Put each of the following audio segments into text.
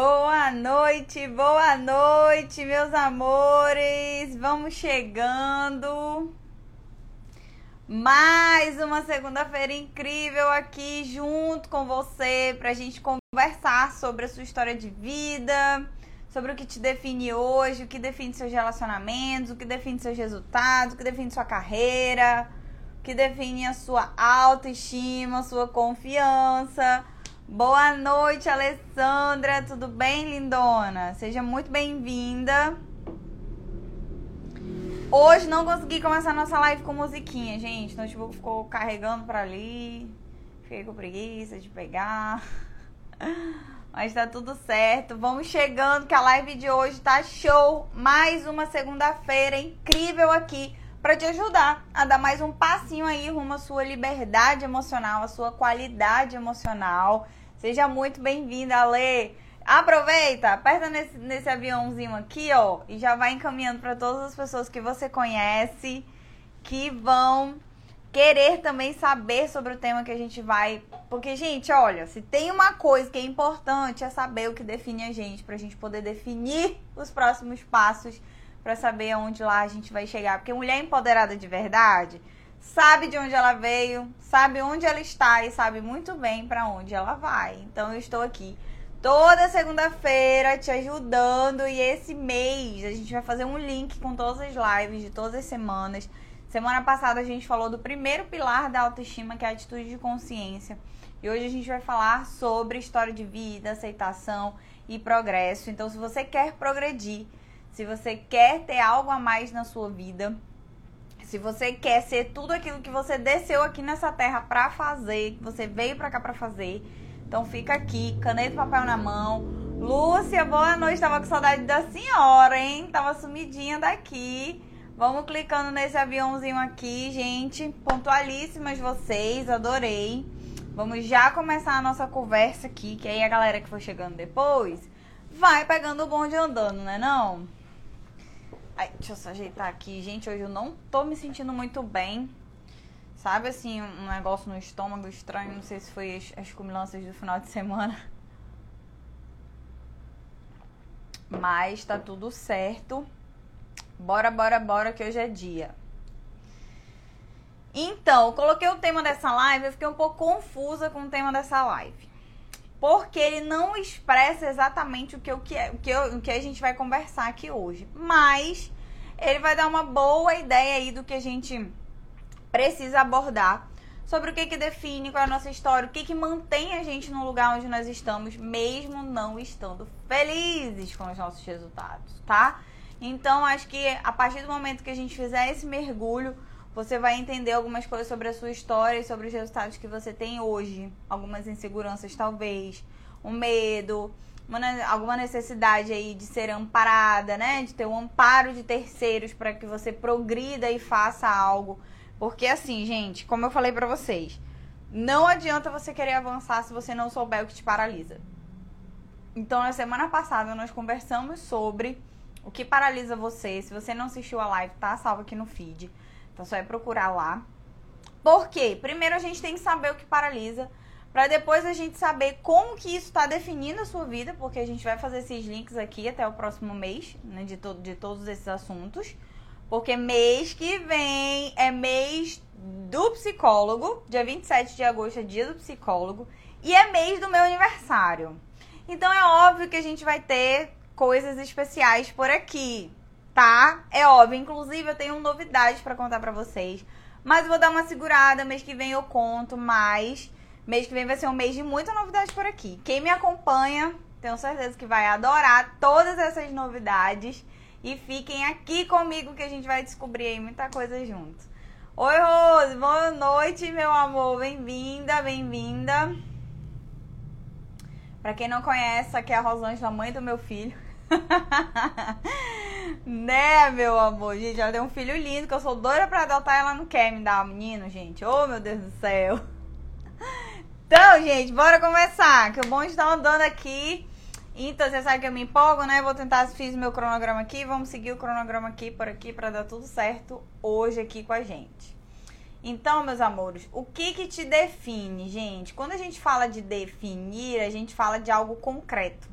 Boa noite, boa noite, meus amores. Vamos chegando. Mais uma segunda-feira incrível aqui junto com você pra gente conversar sobre a sua história de vida, sobre o que te define hoje, o que define seus relacionamentos, o que define seus resultados, o que define sua carreira, o que define a sua autoestima, a sua confiança Boa noite, Alessandra. Tudo bem, lindona? Seja muito bem-vinda. Hoje não consegui começar nossa live com musiquinha, gente. O notebook ficou carregando para ali. Fiquei com preguiça de pegar. Mas tá tudo certo. Vamos chegando que a live de hoje tá show. Mais uma segunda-feira incrível aqui para te ajudar a dar mais um passinho aí rumo à sua liberdade emocional, à sua qualidade emocional Seja muito bem-vinda, Ale. Aproveita, aperta nesse, nesse aviãozinho aqui, ó, e já vai encaminhando para todas as pessoas que você conhece que vão querer também saber sobre o tema que a gente vai. Porque, gente, olha, se tem uma coisa que é importante é saber o que define a gente, pra gente poder definir os próximos passos para saber aonde lá a gente vai chegar. Porque mulher empoderada de verdade sabe de onde ela veio, sabe onde ela está e sabe muito bem para onde ela vai. Então eu estou aqui toda segunda-feira te ajudando e esse mês a gente vai fazer um link com todas as lives de todas as semanas. Semana passada a gente falou do primeiro pilar da autoestima, que é a atitude de consciência. E hoje a gente vai falar sobre história de vida, aceitação e progresso. Então, se você quer progredir, se você quer ter algo a mais na sua vida, se você quer ser tudo aquilo que você desceu aqui nessa terra para fazer, que você veio para cá para fazer, então fica aqui, caneta e papel na mão. Lúcia, boa noite. Tava com saudade da senhora, hein? Tava sumidinha daqui. Vamos clicando nesse aviãozinho aqui, gente. Pontualíssimas vocês, adorei. Vamos já começar a nossa conversa aqui, que aí a galera que for chegando depois vai pegando o bonde andando, né não? Ai, deixa eu só ajeitar aqui. Gente, hoje eu não tô me sentindo muito bem. Sabe assim, um negócio no estômago estranho. Não sei se foi as, as comilanças do final de semana. Mas tá tudo certo. Bora, bora, bora, que hoje é dia. Então, eu coloquei o tema dessa live, eu fiquei um pouco confusa com o tema dessa live porque ele não expressa exatamente o que, o que, é, o que, o que a gente vai conversar aqui hoje. Mas ele vai dar uma boa ideia aí do que a gente precisa abordar sobre o que, que define qual é a nossa história, o que, que mantém a gente no lugar onde nós estamos, mesmo não estando felizes com os nossos resultados, tá? Então, acho que a partir do momento que a gente fizer esse mergulho, você vai entender algumas coisas sobre a sua história e sobre os resultados que você tem hoje. Algumas inseguranças, talvez. Um medo, uma, alguma necessidade aí de ser amparada, né? De ter um amparo de terceiros para que você progrida e faça algo. Porque assim, gente, como eu falei para vocês, não adianta você querer avançar se você não souber o que te paralisa. Então, na semana passada nós conversamos sobre o que paralisa você. Se você não assistiu a live, tá salvo aqui no feed. Então só é procurar lá. Por quê? Primeiro a gente tem que saber o que paralisa, para depois a gente saber como que isso está definindo a sua vida, porque a gente vai fazer esses links aqui até o próximo mês, né, de, to de todos esses assuntos. Porque mês que vem é mês do psicólogo, dia 27 de agosto é dia do psicólogo, e é mês do meu aniversário. Então é óbvio que a gente vai ter coisas especiais por aqui tá? É óbvio. Inclusive, eu tenho novidades para contar para vocês. Mas eu vou dar uma segurada. Mês que vem eu conto mais. Mês que vem vai ser um mês de muita novidade por aqui. Quem me acompanha, tenho certeza que vai adorar todas essas novidades. E fiquem aqui comigo que a gente vai descobrir aí muita coisa juntos. Oi, Rose, boa noite, meu amor. Bem-vinda, bem-vinda. Pra quem não conhece, aqui é a Rosângela, mãe do meu filho. né, meu amor? Gente, ela tem um filho lindo que eu sou doida pra adotar ela não quer me dar um menino, gente. Oh, meu Deus do céu. Então, gente, bora começar. Que o bom está andando aqui. Então, você sabe que eu me empolgo, né? Vou tentar, fiz meu cronograma aqui. Vamos seguir o cronograma aqui por aqui para dar tudo certo hoje aqui com a gente. Então, meus amores, o que que te define, gente? Quando a gente fala de definir, a gente fala de algo concreto.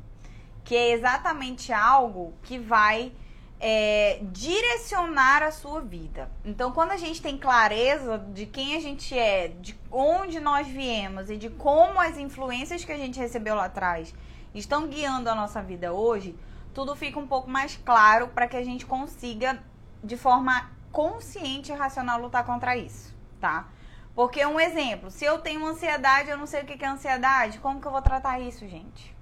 Que é exatamente algo que vai é, direcionar a sua vida. Então, quando a gente tem clareza de quem a gente é, de onde nós viemos e de como as influências que a gente recebeu lá atrás estão guiando a nossa vida hoje, tudo fica um pouco mais claro para que a gente consiga, de forma consciente e racional, lutar contra isso, tá? Porque um exemplo, se eu tenho ansiedade, eu não sei o que é ansiedade, como que eu vou tratar isso, gente?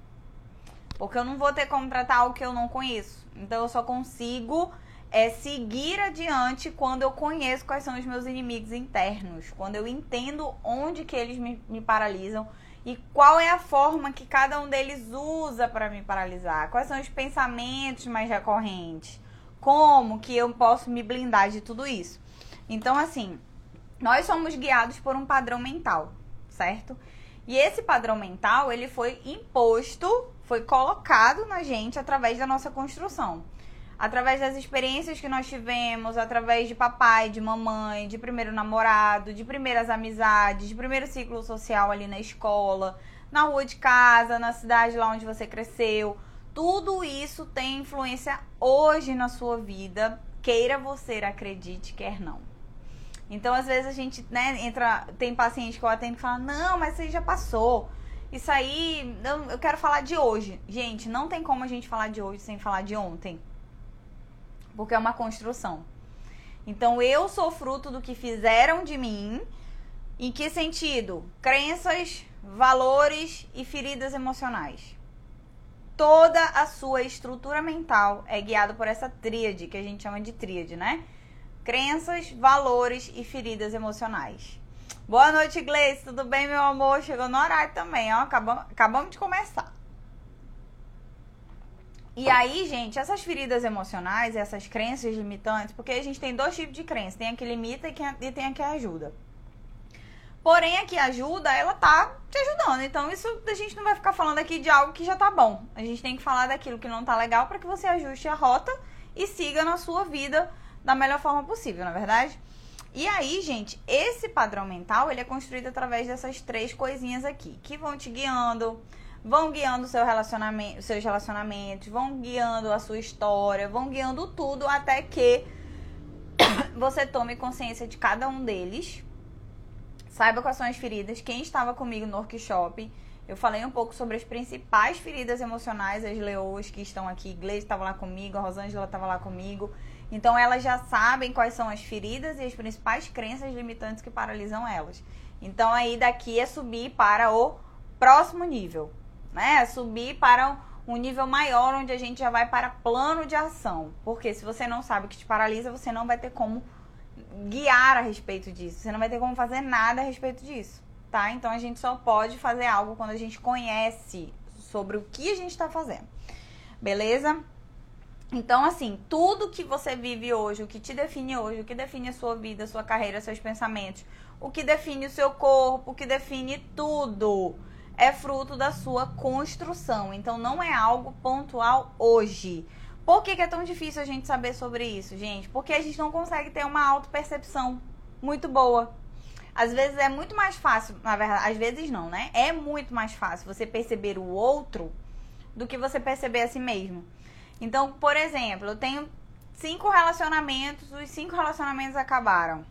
Porque eu não vou ter como tratar algo que eu não conheço. Então eu só consigo é, seguir adiante quando eu conheço quais são os meus inimigos internos, quando eu entendo onde que eles me, me paralisam e qual é a forma que cada um deles usa para me paralisar, quais são os pensamentos mais recorrentes, como que eu posso me blindar de tudo isso. Então, assim, nós somos guiados por um padrão mental, certo? E esse padrão mental, ele foi imposto, foi colocado na gente através da nossa construção. Através das experiências que nós tivemos, através de papai, de mamãe, de primeiro namorado, de primeiras amizades, de primeiro ciclo social ali na escola, na rua de casa, na cidade lá onde você cresceu. Tudo isso tem influência hoje na sua vida, queira você acredite, quer não. Então, às vezes, a gente, né, entra. Tem paciente que eu atendo e fala, não, mas isso já passou. Isso aí, eu, eu quero falar de hoje. Gente, não tem como a gente falar de hoje sem falar de ontem. Porque é uma construção. Então, eu sou fruto do que fizeram de mim. Em que sentido? Crenças, valores e feridas emocionais. Toda a sua estrutura mental é guiada por essa tríade, que a gente chama de tríade, né? crenças, valores e feridas emocionais. Boa noite, Gleice. Tudo bem, meu amor? Chegou no horário também, ó. Acabamos, acabamos de começar. E aí, gente, essas feridas emocionais, essas crenças limitantes, porque a gente tem dois tipos de crença. Tem a que limita e, que, e tem a que ajuda. Porém, a que ajuda, ela tá te ajudando. Então, isso a gente não vai ficar falando aqui de algo que já tá bom. A gente tem que falar daquilo que não tá legal para que você ajuste a rota e siga na sua vida da melhor forma possível, na é verdade? E aí, gente, esse padrão mental, ele é construído através dessas três coisinhas aqui, que vão te guiando, vão guiando seu relacionamento, seus relacionamentos, vão guiando a sua história, vão guiando tudo até que você tome consciência de cada um deles. Saiba quais são as feridas. Quem estava comigo no workshop, eu falei um pouco sobre as principais feridas emocionais, as leoas que estão aqui. Gleice estava lá comigo, a Rosângela estava lá comigo. Então elas já sabem quais são as feridas e as principais crenças limitantes que paralisam elas. Então aí daqui é subir para o próximo nível, né? É subir para um nível maior onde a gente já vai para plano de ação. Porque se você não sabe o que te paralisa, você não vai ter como guiar a respeito disso. Você não vai ter como fazer nada a respeito disso, tá? Então a gente só pode fazer algo quando a gente conhece sobre o que a gente está fazendo. Beleza? Então, assim, tudo que você vive hoje, o que te define hoje, o que define a sua vida, a sua carreira, seus pensamentos, o que define o seu corpo, o que define tudo, é fruto da sua construção. Então, não é algo pontual hoje. Por que, que é tão difícil a gente saber sobre isso, gente? Porque a gente não consegue ter uma autopercepção muito boa. Às vezes é muito mais fácil, na verdade, às vezes não, né? É muito mais fácil você perceber o outro do que você perceber a si mesmo. Então, por exemplo, eu tenho cinco relacionamentos, os cinco relacionamentos acabaram.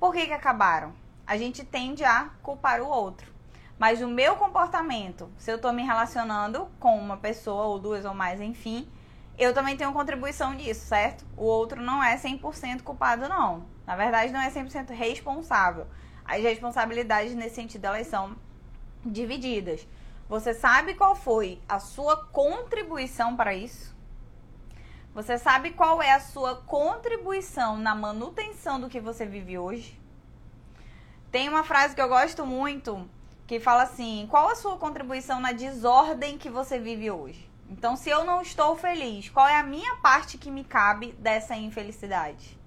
Por que, que acabaram? A gente tende a culpar o outro. Mas o meu comportamento, se eu estou me relacionando com uma pessoa ou duas ou mais, enfim, eu também tenho contribuição nisso, certo? O outro não é 100% culpado, não. Na verdade, não é 100% responsável. As responsabilidades nesse sentido, elas são divididas. Você sabe qual foi a sua contribuição para isso? Você sabe qual é a sua contribuição na manutenção do que você vive hoje? Tem uma frase que eu gosto muito que fala assim: qual a sua contribuição na desordem que você vive hoje? Então, se eu não estou feliz, qual é a minha parte que me cabe dessa infelicidade?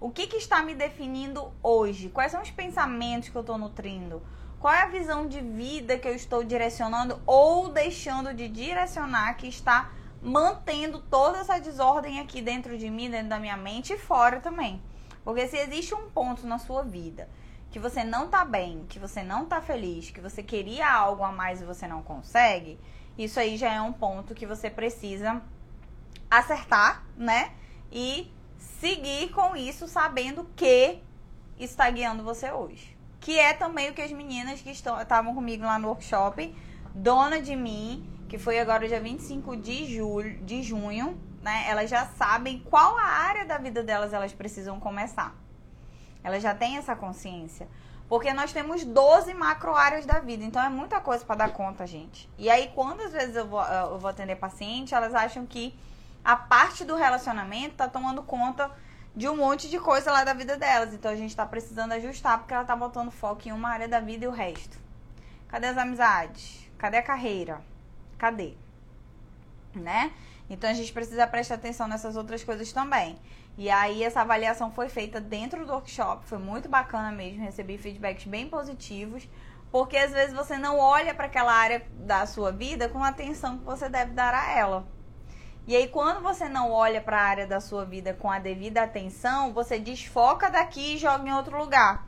O que, que está me definindo hoje? Quais são os pensamentos que eu estou nutrindo? Qual é a visão de vida que eu estou direcionando ou deixando de direcionar que está mantendo toda essa desordem aqui dentro de mim, dentro da minha mente e fora também. Porque se existe um ponto na sua vida que você não tá bem, que você não tá feliz, que você queria algo a mais e você não consegue, isso aí já é um ponto que você precisa acertar, né? E seguir com isso sabendo que está guiando você hoje. Que é também o que as meninas que estavam comigo lá no workshop, Dona de Mim, que foi agora dia 25 de julho, de junho, né? Elas já sabem qual a área da vida delas elas precisam começar. Elas já têm essa consciência. Porque nós temos 12 macro áreas da vida, então é muita coisa para dar conta, gente. E aí, quando às vezes eu vou, eu vou atender paciente, elas acham que a parte do relacionamento tá tomando conta de um monte de coisa lá da vida delas. Então a gente tá precisando ajustar porque ela tá botando foco em uma área da vida e o resto. Cadê as amizades? Cadê a carreira? Cadê? Né? Então a gente precisa prestar atenção nessas outras coisas também. E aí essa avaliação foi feita dentro do workshop, foi muito bacana mesmo, recebi feedbacks bem positivos, porque às vezes você não olha para aquela área da sua vida com a atenção que você deve dar a ela. E aí quando você não olha para a área da sua vida com a devida atenção, você desfoca daqui e joga em outro lugar.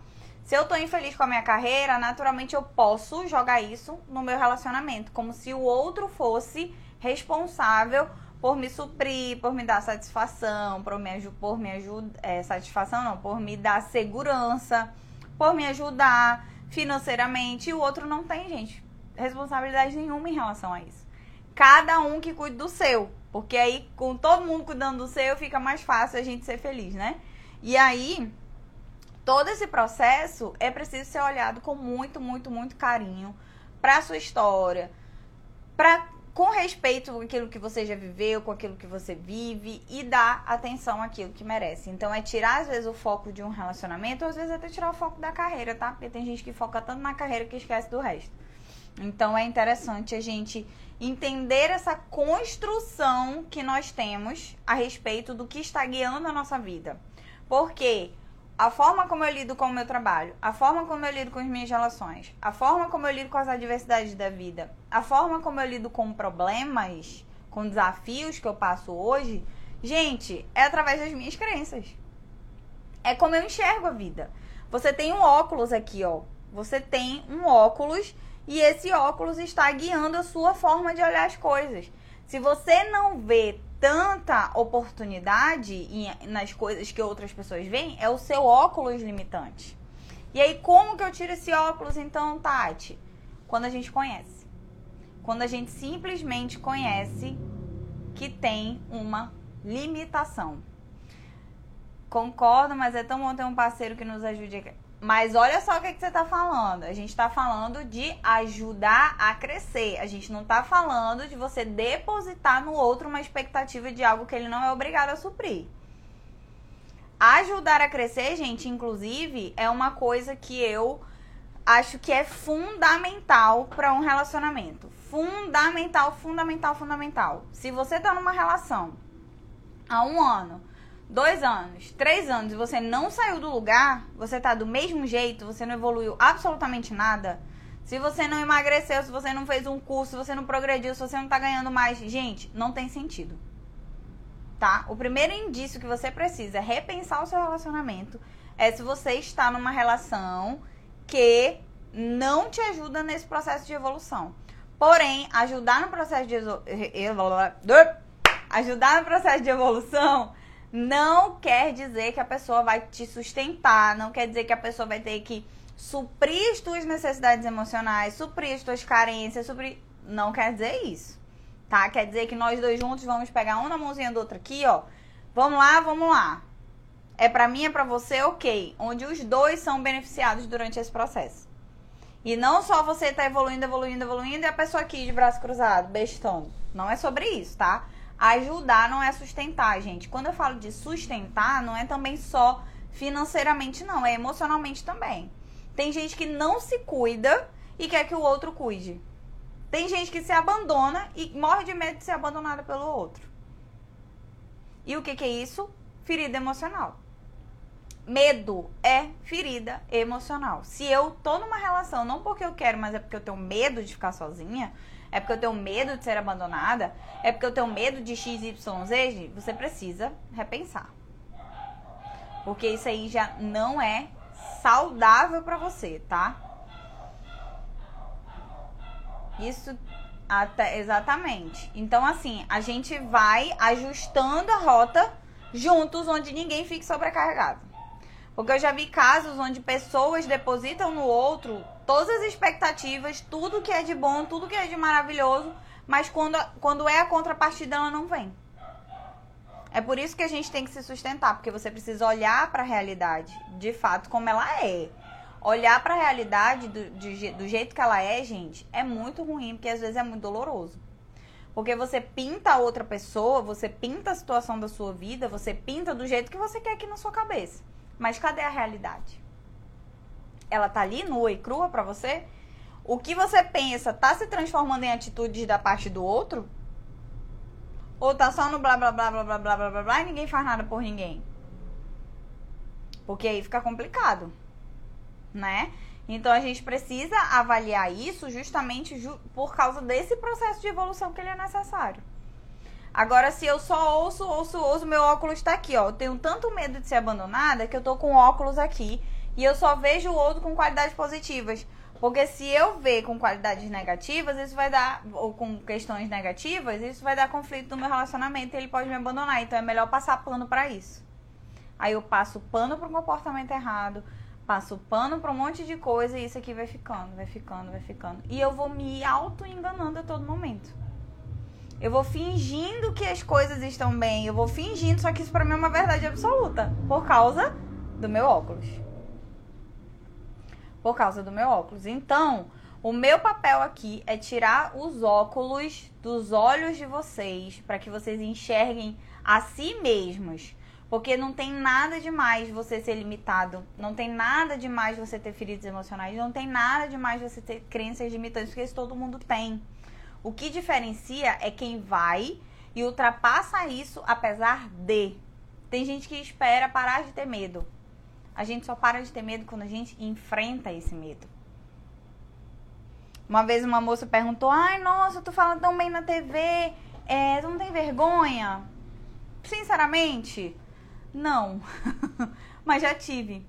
Se eu tô infeliz com a minha carreira, naturalmente eu posso jogar isso no meu relacionamento, como se o outro fosse responsável por me suprir, por me dar satisfação, por me, por me ajudar. É, satisfação não, por me dar segurança, por me ajudar financeiramente. E o outro não tem, gente, responsabilidade nenhuma em relação a isso. Cada um que cuide do seu. Porque aí, com todo mundo cuidando do seu, fica mais fácil a gente ser feliz, né? E aí, todo esse processo é preciso ser olhado com muito, muito, muito carinho para sua história, para com respeito com aquilo que você já viveu, com aquilo que você vive e dar atenção àquilo que merece. Então é tirar às vezes o foco de um relacionamento, ou às vezes até tirar o foco da carreira, tá? Porque tem gente que foca tanto na carreira que esquece do resto. Então é interessante a gente entender essa construção que nós temos a respeito do que está guiando a nossa vida. Porque a forma como eu lido com o meu trabalho, a forma como eu lido com as minhas relações, a forma como eu lido com as adversidades da vida, a forma como eu lido com problemas, com desafios que eu passo hoje, gente, é através das minhas crenças. É como eu enxergo a vida. Você tem um óculos aqui, ó. Você tem um óculos e esse óculos está guiando a sua forma de olhar as coisas. Se você não vê tanta oportunidade em, nas coisas que outras pessoas veem, é o seu óculos limitante. E aí, como que eu tiro esse óculos, então, Tati? Quando a gente conhece. Quando a gente simplesmente conhece que tem uma limitação. Concordo, mas é tão bom ter um parceiro que nos ajude mas olha só o que, que você está falando. A gente está falando de ajudar a crescer. A gente não está falando de você depositar no outro uma expectativa de algo que ele não é obrigado a suprir. Ajudar a crescer, gente, inclusive, é uma coisa que eu acho que é fundamental para um relacionamento. Fundamental, fundamental, fundamental. Se você está numa relação há um ano dois anos, três anos e você não saiu do lugar, você tá do mesmo jeito, você não evoluiu absolutamente nada. Se você não emagreceu, se você não fez um curso, se você não progrediu, se você não tá ganhando mais, gente, não tem sentido. Tá? O primeiro indício que você precisa é repensar o seu relacionamento é se você está numa relação que não te ajuda nesse processo de evolução. Porém, ajudar no processo de ajudar no processo de evolução não quer dizer que a pessoa vai te sustentar, não quer dizer que a pessoa vai ter que suprir as tuas necessidades emocionais, suprir as tuas carências, suprir. Não quer dizer isso. Tá? Quer dizer que nós dois juntos vamos pegar um na mãozinha do outro aqui, ó. Vamos lá, vamos lá. É para mim, é para você, ok. Onde os dois são beneficiados durante esse processo. E não só você tá evoluindo, evoluindo, evoluindo e a pessoa aqui de braço cruzado, bestão. Não é sobre isso, tá? Ajudar não é sustentar, gente. Quando eu falo de sustentar, não é também só financeiramente, não, é emocionalmente também. Tem gente que não se cuida e quer que o outro cuide. Tem gente que se abandona e morre de medo de ser abandonada pelo outro. E o que, que é isso? Ferida emocional. Medo é ferida emocional. Se eu tô numa relação, não porque eu quero, mas é porque eu tenho medo de ficar sozinha, é porque eu tenho medo de ser abandonada? É porque eu tenho medo de XYZ? Você precisa repensar. Porque isso aí já não é saudável para você, tá? Isso Até, exatamente. Então, assim, a gente vai ajustando a rota juntos, onde ninguém fique sobrecarregado. Porque eu já vi casos onde pessoas depositam no outro todas as expectativas, tudo que é de bom, tudo que é de maravilhoso, mas quando, quando é a contrapartida, ela não vem. É por isso que a gente tem que se sustentar, porque você precisa olhar para a realidade, de fato, como ela é. Olhar para a realidade do, de, do jeito que ela é, gente, é muito ruim, porque às vezes é muito doloroso. Porque você pinta a outra pessoa, você pinta a situação da sua vida, você pinta do jeito que você quer aqui na sua cabeça. Mas cadê a realidade? Ela tá ali nua e crua para você? O que você pensa tá se transformando em atitudes da parte do outro? Ou tá só no blá blá blá blá blá blá blá blá, blá e ninguém faz nada por ninguém? Porque aí fica complicado, né? Então a gente precisa avaliar isso justamente ju por causa desse processo de evolução que ele é necessário. Agora, se eu só ouço, ouço, ouço, meu óculos está aqui, ó. Eu tenho tanto medo de ser abandonada que eu tô com óculos aqui e eu só vejo o outro com qualidades positivas. Porque se eu ver com qualidades negativas, isso vai dar, ou com questões negativas, isso vai dar conflito no meu relacionamento e ele pode me abandonar. Então é melhor passar pano para isso. Aí eu passo pano um comportamento errado, passo pano para um monte de coisa e isso aqui vai ficando, vai ficando, vai ficando. E eu vou me auto-enganando a todo momento. Eu vou fingindo que as coisas estão bem, eu vou fingindo, só que isso para mim é uma verdade absoluta, por causa do meu óculos por causa do meu óculos. Então, o meu papel aqui é tirar os óculos dos olhos de vocês para que vocês enxerguem a si mesmos. Porque não tem nada demais você ser limitado, não tem nada demais você ter feridas emocionais, não tem nada demais você ter crenças limitantes, porque isso todo mundo tem. O que diferencia é quem vai e ultrapassa isso apesar de. Tem gente que espera parar de ter medo. A gente só para de ter medo quando a gente enfrenta esse medo. Uma vez uma moça perguntou: Ai, nossa, tu fala tão bem na TV, é, tu não tem vergonha? Sinceramente, não. Mas já tive.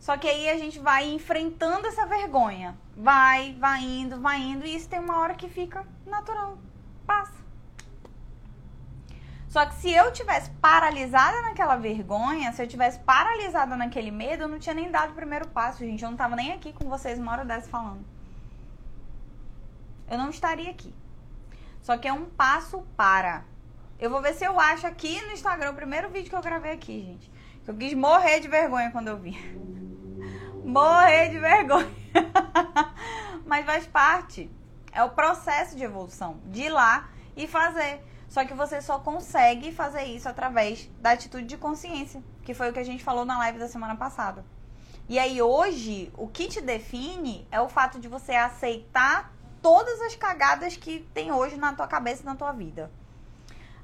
Só que aí a gente vai enfrentando essa vergonha. Vai, vai indo, vai indo. E isso tem uma hora que fica natural. Passa. Só que se eu tivesse paralisada naquela vergonha, se eu tivesse paralisada naquele medo, eu não tinha nem dado o primeiro passo, gente. Eu não tava nem aqui com vocês uma hora dessa falando. Eu não estaria aqui. Só que é um passo para. Eu vou ver se eu acho aqui no Instagram o primeiro vídeo que eu gravei aqui, gente. Eu quis morrer de vergonha quando eu vi. morrer de vergonha. Mas faz parte. É o processo de evolução. De ir lá e fazer. Só que você só consegue fazer isso através da atitude de consciência, que foi o que a gente falou na live da semana passada. E aí hoje, o que te define é o fato de você aceitar todas as cagadas que tem hoje na tua cabeça e na tua vida.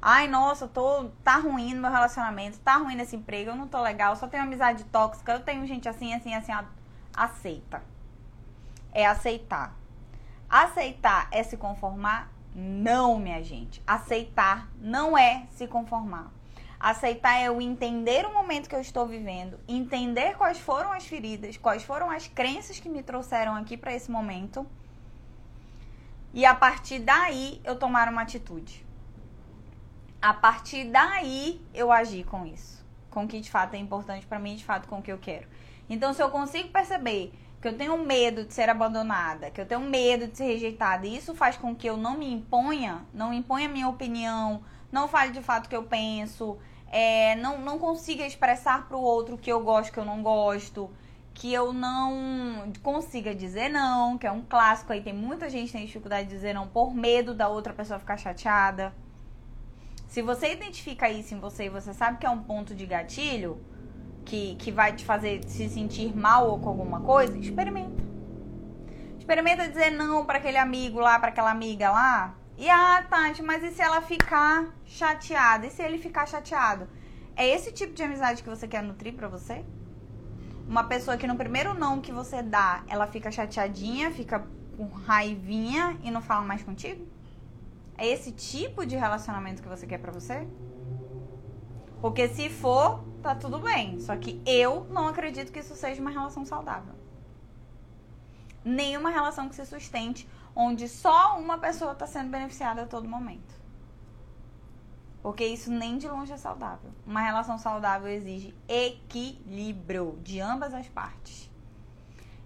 Ai, nossa, tô tá ruim no meu relacionamento, tá ruim nesse emprego, eu não tô legal, só tenho amizade tóxica, eu tenho gente assim, assim, assim, aceita. É aceitar. Aceitar é se conformar não, minha gente. Aceitar não é se conformar. Aceitar é o entender o momento que eu estou vivendo, entender quais foram as feridas, quais foram as crenças que me trouxeram aqui para esse momento. E a partir daí eu tomar uma atitude. A partir daí eu agir com isso, com o que de fato é importante para mim, de fato com o que eu quero. Então, se eu consigo perceber que eu tenho medo de ser abandonada, que eu tenho medo de ser rejeitada, e isso faz com que eu não me imponha, não imponha minha opinião, não fale de fato o que eu penso, é, não, não consiga expressar para o outro que eu gosto, que eu não gosto, que eu não consiga dizer não, que é um clássico aí, tem muita gente que tem dificuldade de dizer não por medo da outra pessoa ficar chateada. Se você identifica isso em você e você sabe que é um ponto de gatilho, que, que vai te fazer se sentir mal ou com alguma coisa, experimenta. Experimenta dizer não para aquele amigo lá, para aquela amiga lá. E ah, Tati, mas e se ela ficar chateada? E se ele ficar chateado? É esse tipo de amizade que você quer nutrir para você? Uma pessoa que no primeiro não que você dá, ela fica chateadinha, fica com raivinha e não fala mais contigo? É esse tipo de relacionamento que você quer para você? Porque se for, tá tudo bem. Só que eu não acredito que isso seja uma relação saudável. Nenhuma relação que se sustente onde só uma pessoa está sendo beneficiada a todo momento. Porque isso nem de longe é saudável. Uma relação saudável exige equilíbrio de ambas as partes.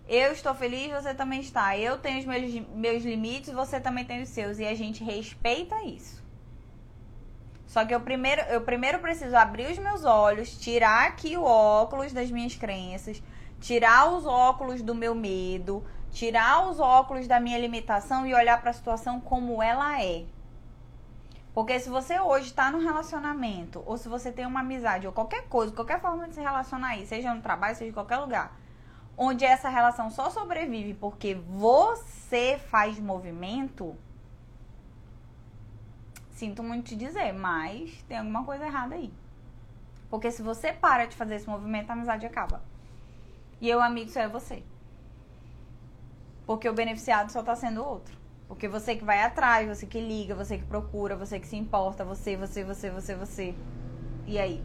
Eu estou feliz, você também está. Eu tenho os meus, meus limites, você também tem os seus. E a gente respeita isso. Só que eu primeiro, eu primeiro preciso abrir os meus olhos, tirar aqui o óculos das minhas crenças, tirar os óculos do meu medo, tirar os óculos da minha limitação e olhar para a situação como ela é. Porque se você hoje está no relacionamento, ou se você tem uma amizade, ou qualquer coisa, qualquer forma de se relacionar aí, seja no trabalho, seja em qualquer lugar, onde essa relação só sobrevive porque você faz movimento, sinto muito te dizer, mas tem alguma coisa errada aí. Porque se você para de fazer esse movimento, a amizade acaba. E eu, amigo, só é você. Porque o beneficiado só tá sendo outro. Porque você que vai atrás, você que liga, você que procura, você que se importa, você, você, você, você, você. E aí?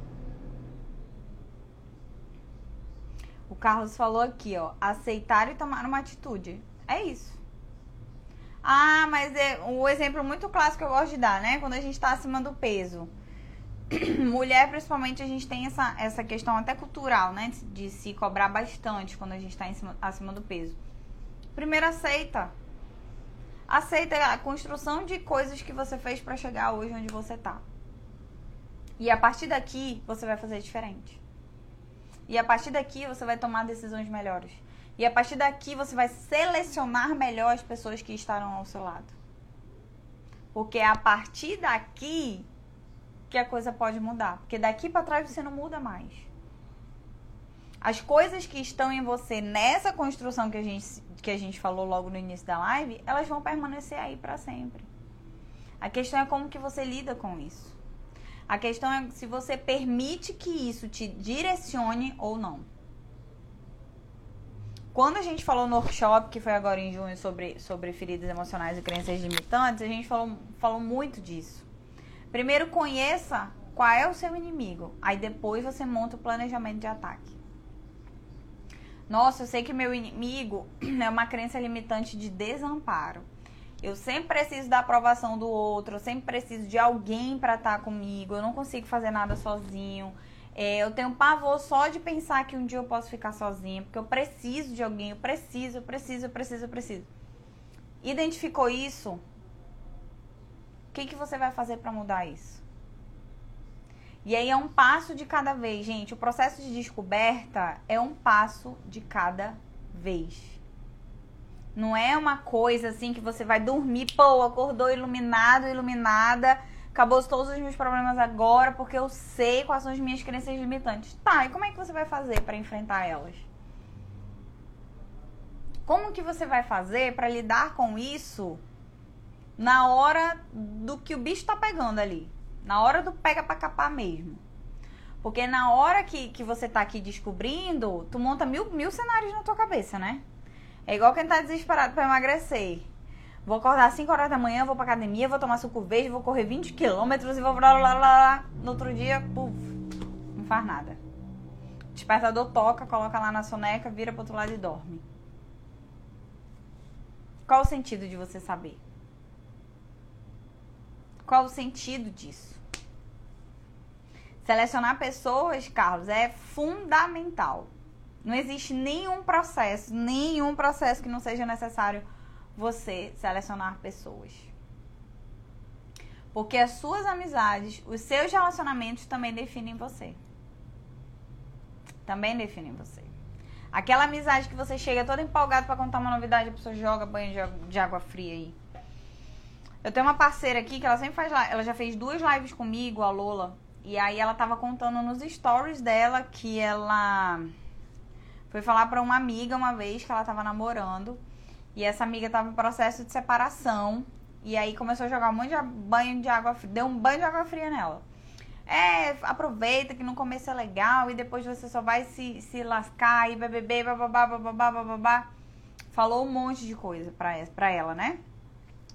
O Carlos falou aqui, ó, aceitar e tomar uma atitude. É isso. Ah, mas é um exemplo muito clássico que eu gosto de dar, né? Quando a gente tá acima do peso. Mulher, principalmente, a gente tem essa, essa questão até cultural, né? De se cobrar bastante quando a gente tá cima, acima do peso. Primeiro, aceita. Aceita a construção de coisas que você fez para chegar hoje onde você tá. E a partir daqui, você vai fazer diferente. E a partir daqui, você vai tomar decisões melhores. E a partir daqui você vai selecionar melhor as pessoas que estarão ao seu lado. Porque é a partir daqui que a coisa pode mudar. Porque daqui para trás você não muda mais. As coisas que estão em você nessa construção que a gente, que a gente falou logo no início da live, elas vão permanecer aí para sempre. A questão é como que você lida com isso. A questão é se você permite que isso te direcione ou não. Quando a gente falou no workshop, que foi agora em junho, sobre, sobre feridas emocionais e crenças limitantes, a gente falou, falou muito disso. Primeiro, conheça qual é o seu inimigo. Aí depois você monta o planejamento de ataque. Nossa, eu sei que meu inimigo é uma crença limitante de desamparo. Eu sempre preciso da aprovação do outro, eu sempre preciso de alguém para estar tá comigo. Eu não consigo fazer nada sozinho. É, eu tenho pavor só de pensar que um dia eu posso ficar sozinha, porque eu preciso de alguém, eu preciso, eu preciso, eu preciso, eu preciso. Identificou isso? O que, que você vai fazer para mudar isso? E aí é um passo de cada vez, gente. O processo de descoberta é um passo de cada vez. Não é uma coisa assim que você vai dormir, pô, acordou iluminado, iluminada acabou todos os meus problemas agora porque eu sei quais são as minhas crenças limitantes. Tá, e como é que você vai fazer para enfrentar elas? Como que você vai fazer para lidar com isso na hora do que o bicho tá pegando ali? Na hora do pega pra capar mesmo. Porque na hora que, que você tá aqui descobrindo, tu monta mil, mil cenários na tua cabeça, né? É igual quem tá desesperado para emagrecer. Vou acordar às 5 horas da manhã, vou pra academia, vou tomar suco verde, vou correr 20 quilômetros e vou lá, lá, lá, lá. No outro dia, puf, não faz nada. Despertador toca, coloca lá na soneca, vira pro outro lado e dorme. Qual o sentido de você saber? Qual o sentido disso? Selecionar pessoas, Carlos, é fundamental. Não existe nenhum processo, nenhum processo que não seja necessário você selecionar pessoas. Porque as suas amizades, os seus relacionamentos também definem você. Também definem você. Aquela amizade que você chega todo empolgado para contar uma novidade, a pessoa joga banho de água fria aí. Eu tenho uma parceira aqui que ela sempre faz ela já fez duas lives comigo, a Lola, e aí ela tava contando nos stories dela que ela foi falar para uma amiga uma vez que ela tava namorando e essa amiga tava em processo de separação. E aí começou a jogar um monte de banho de água fria. Deu um banho de água fria nela. É, aproveita que no começo é legal e depois você só vai se, se lascar e beber, bababá, bababá, bababá. Falou um monte de coisa pra, pra ela, né?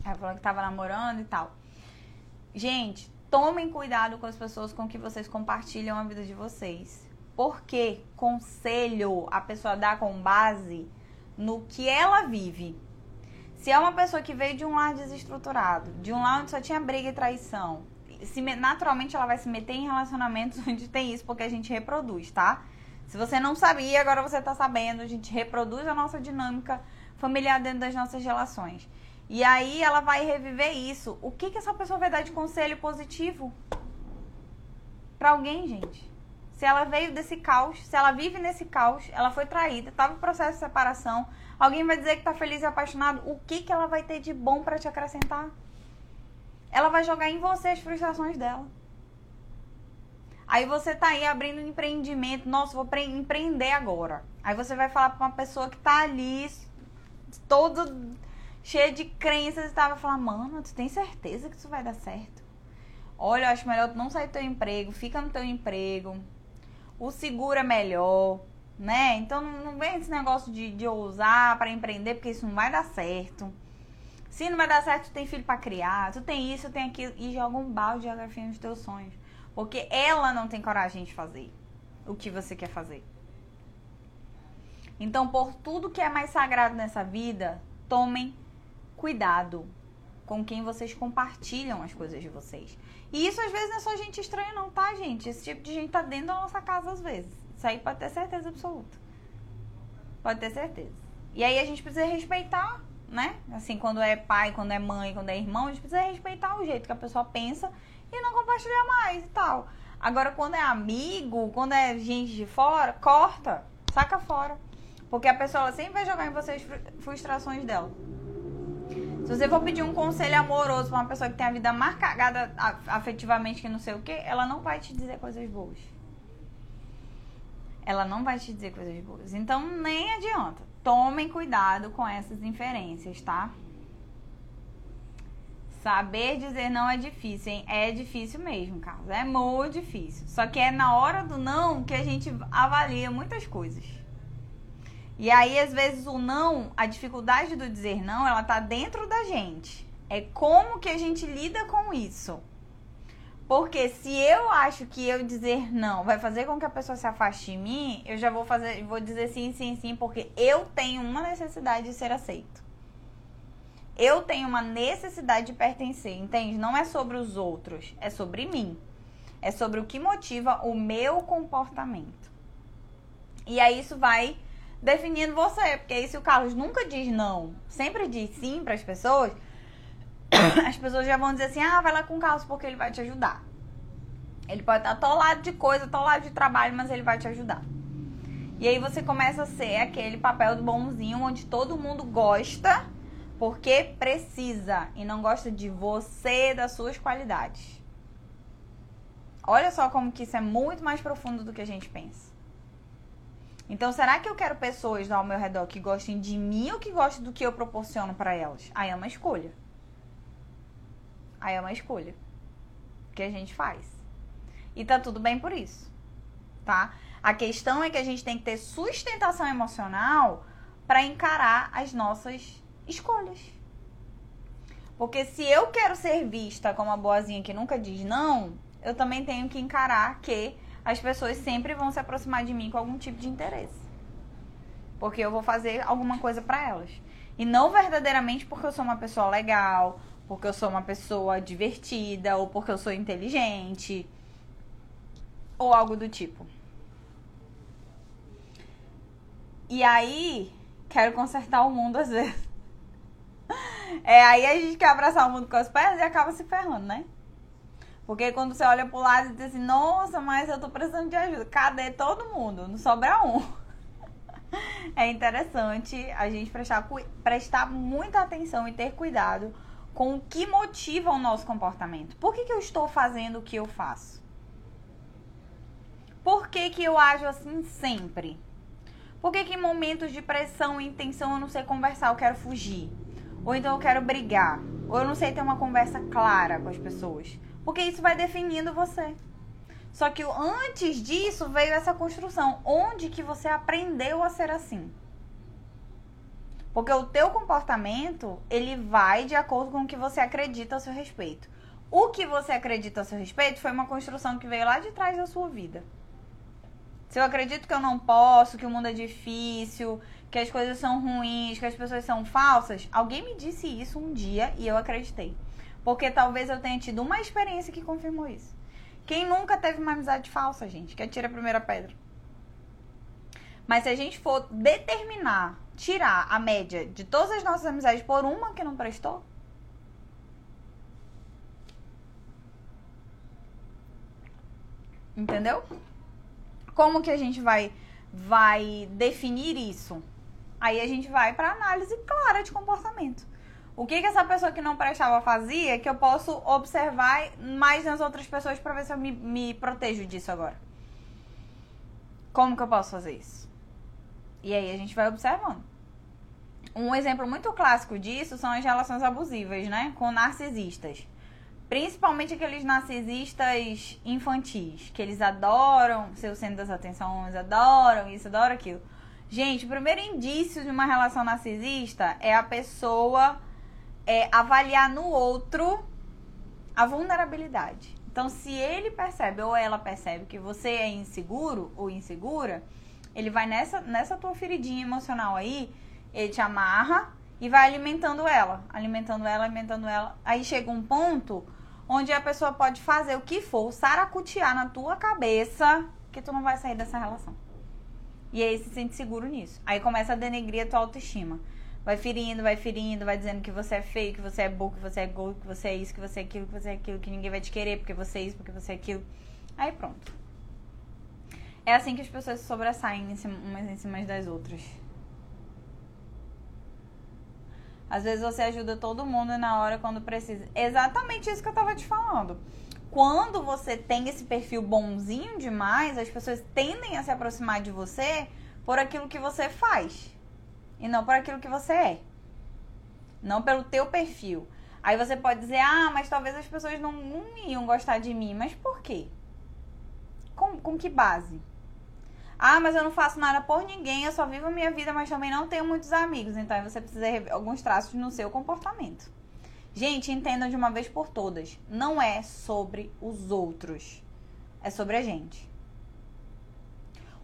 Ela falou que tava namorando e tal. Gente, tomem cuidado com as pessoas com que vocês compartilham a vida de vocês. Porque conselho a pessoa dá com base no que ela vive. Se é uma pessoa que veio de um lar desestruturado, de um lar onde só tinha briga e traição, se, naturalmente ela vai se meter em relacionamentos onde tem isso, porque a gente reproduz, tá? Se você não sabia, agora você tá sabendo, a gente reproduz a nossa dinâmica familiar dentro das nossas relações. E aí ela vai reviver isso. O que, que essa pessoa vai dar de conselho positivo para alguém, gente? Se ela veio desse caos, se ela vive nesse caos, ela foi traída, estava em processo de separação, alguém vai dizer que tá feliz e apaixonado, o que que ela vai ter de bom para te acrescentar? Ela vai jogar em você as frustrações dela. Aí você tá aí abrindo um empreendimento, nossa, vou empreender agora. Aí você vai falar para uma pessoa que tá ali todo cheio de crenças e tava falando, mano, tu tem certeza que isso vai dar certo? Olha, eu acho melhor tu não sair do teu emprego, fica no teu emprego. O seguro é melhor, né? Então não vem esse negócio de, de ousar para empreender, porque isso não vai dar certo. Se não vai dar certo, tu tem filho para criar, tu tem isso, tu tem aquilo, e joga um balde de geografia nos teus sonhos. Porque ela não tem coragem de fazer o que você quer fazer. Então, por tudo que é mais sagrado nessa vida, tomem cuidado com quem vocês compartilham as coisas de vocês. E isso às vezes não é só gente estranha, não, tá, gente? Esse tipo de gente tá dentro da nossa casa às vezes. Isso aí pode ter certeza absoluta. Pode ter certeza. E aí a gente precisa respeitar, né? Assim, quando é pai, quando é mãe, quando é irmão, a gente precisa respeitar o jeito que a pessoa pensa e não compartilhar mais e tal. Agora, quando é amigo, quando é gente de fora, corta, saca fora. Porque a pessoa sempre vai jogar em você as frustrações dela. Se você for pedir um conselho amoroso pra uma pessoa que tem a vida mais cagada afetivamente que não sei o que, ela não vai te dizer coisas boas. Ela não vai te dizer coisas boas. Então nem adianta. Tomem cuidado com essas inferências, tá? Saber dizer não é difícil, hein? É difícil mesmo, Carlos. É muito difícil. Só que é na hora do não que a gente avalia muitas coisas. E aí, às vezes, o não, a dificuldade do dizer não, ela tá dentro da gente. É como que a gente lida com isso. Porque se eu acho que eu dizer não vai fazer com que a pessoa se afaste de mim, eu já vou fazer, vou dizer sim, sim, sim, porque eu tenho uma necessidade de ser aceito eu tenho uma necessidade de pertencer, entende? Não é sobre os outros, é sobre mim. É sobre o que motiva o meu comportamento. E aí isso vai definindo você, porque aí se o Carlos nunca diz não, sempre diz sim para as pessoas, as pessoas já vão dizer assim: "Ah, vai lá com o Carlos porque ele vai te ajudar". Ele pode estar atolado de coisa, atolado de trabalho, mas ele vai te ajudar. E aí você começa a ser aquele papel do bonzinho onde todo mundo gosta porque precisa e não gosta de você, das suas qualidades. Olha só como que isso é muito mais profundo do que a gente pensa. Então, será que eu quero pessoas ao meu redor que gostem de mim ou que gostem do que eu proporciono para elas? Aí é uma escolha. Aí é uma escolha que a gente faz. E tá tudo bem por isso, tá? A questão é que a gente tem que ter sustentação emocional para encarar as nossas escolhas. Porque se eu quero ser vista como a boazinha que nunca diz não, eu também tenho que encarar que as pessoas sempre vão se aproximar de mim com algum tipo de interesse. Porque eu vou fazer alguma coisa para elas. E não verdadeiramente porque eu sou uma pessoa legal, porque eu sou uma pessoa divertida, ou porque eu sou inteligente, ou algo do tipo. E aí, quero consertar o mundo às vezes. É, aí a gente quer abraçar o mundo com as pernas e acaba se ferrando, né? Porque quando você olha pro lado e diz assim, nossa, mas eu tô precisando de ajuda. Cadê todo mundo? Não sobra um. É interessante a gente prestar, prestar muita atenção e ter cuidado com o que motiva o nosso comportamento. Por que, que eu estou fazendo o que eu faço? Por que, que eu ajo assim sempre? Por que, que em momentos de pressão e tensão eu não sei conversar, eu quero fugir? Ou então eu quero brigar. Ou eu não sei ter uma conversa clara com as pessoas. Porque isso vai definindo você. Só que antes disso veio essa construção. Onde que você aprendeu a ser assim? Porque o teu comportamento, ele vai de acordo com o que você acredita a seu respeito. O que você acredita a seu respeito foi uma construção que veio lá de trás da sua vida. Se eu acredito que eu não posso, que o mundo é difícil, que as coisas são ruins, que as pessoas são falsas. Alguém me disse isso um dia e eu acreditei. Porque talvez eu tenha tido uma experiência que confirmou isso. Quem nunca teve uma amizade falsa, gente? Que atira a primeira pedra. Mas se a gente for determinar, tirar a média de todas as nossas amizades por uma que não prestou, Entendeu? Como que a gente vai vai definir isso? Aí a gente vai para análise clara de comportamento. O que, que essa pessoa que não prestava fazia que eu posso observar mais nas outras pessoas para ver se eu me, me protejo disso agora? Como que eu posso fazer isso? E aí a gente vai observando. Um exemplo muito clássico disso são as relações abusivas, né? Com narcisistas. Principalmente aqueles narcisistas infantis, que eles adoram ser o centro das atenções, adoram isso, adoram aquilo. Gente, o primeiro indício de uma relação narcisista é a pessoa é, avaliar no outro a vulnerabilidade. Então, se ele percebe ou ela percebe que você é inseguro ou insegura, ele vai nessa, nessa tua feridinha emocional aí, ele te amarra e vai alimentando ela, alimentando ela, alimentando ela. Aí chega um ponto onde a pessoa pode fazer o que for, saracutear na tua cabeça, que tu não vai sair dessa relação. E aí se sente seguro nisso. Aí começa a denegrir a tua autoestima. Vai ferindo, vai ferindo, vai dizendo que você é feio, que você é burro, que você é gordo, que você é isso, que você é aquilo, que você é aquilo, que ninguém vai te querer porque você é isso, porque você é aquilo. Aí pronto. É assim que as pessoas se sobressaem umas em cima das outras. Às vezes você ajuda todo mundo na hora quando precisa. Exatamente isso que eu tava te falando. Quando você tem esse perfil bonzinho demais, as pessoas tendem a se aproximar de você por aquilo que você faz e não por aquilo que você é. Não pelo teu perfil. Aí você pode dizer, ah, mas talvez as pessoas não, não iam gostar de mim. Mas por quê? Com, com que base? Ah, mas eu não faço nada por ninguém, eu só vivo a minha vida, mas também não tenho muitos amigos. Então você precisa rever alguns traços no seu comportamento. Gente, entendam de uma vez por todas. Não é sobre os outros. É sobre a gente.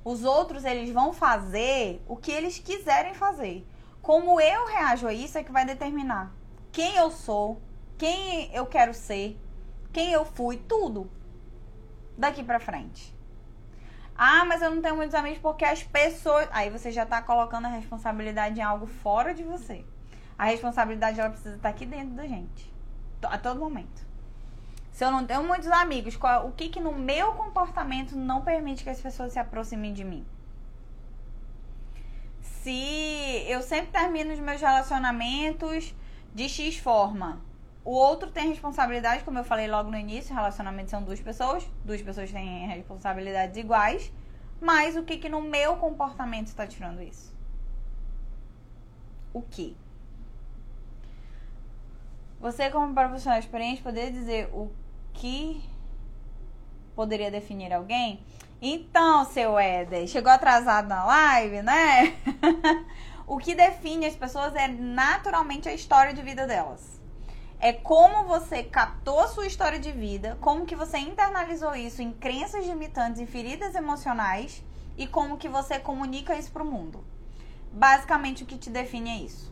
Os outros, eles vão fazer o que eles quiserem fazer. Como eu reajo a isso é que vai determinar quem eu sou, quem eu quero ser, quem eu fui, tudo daqui para frente. Ah, mas eu não tenho muitos amigos porque as pessoas. Aí você já tá colocando a responsabilidade em algo fora de você. A responsabilidade ela precisa estar aqui dentro da gente. A todo momento. Se eu não tenho muitos amigos, qual, o que que no meu comportamento não permite que as pessoas se aproximem de mim? Se eu sempre termino os meus relacionamentos de X forma, o outro tem responsabilidade, como eu falei logo no início, relacionamentos são duas pessoas, duas pessoas têm responsabilidades iguais, mas o que que no meu comportamento está tirando isso? O que? Você, como profissional experiente, poderia dizer o que poderia definir alguém? Então, seu Éder, chegou atrasado na live, né? o que define as pessoas é naturalmente a história de vida delas é como você captou a sua história de vida, como que você internalizou isso em crenças limitantes e feridas emocionais e como que você comunica isso para o mundo. Basicamente o que te define é isso.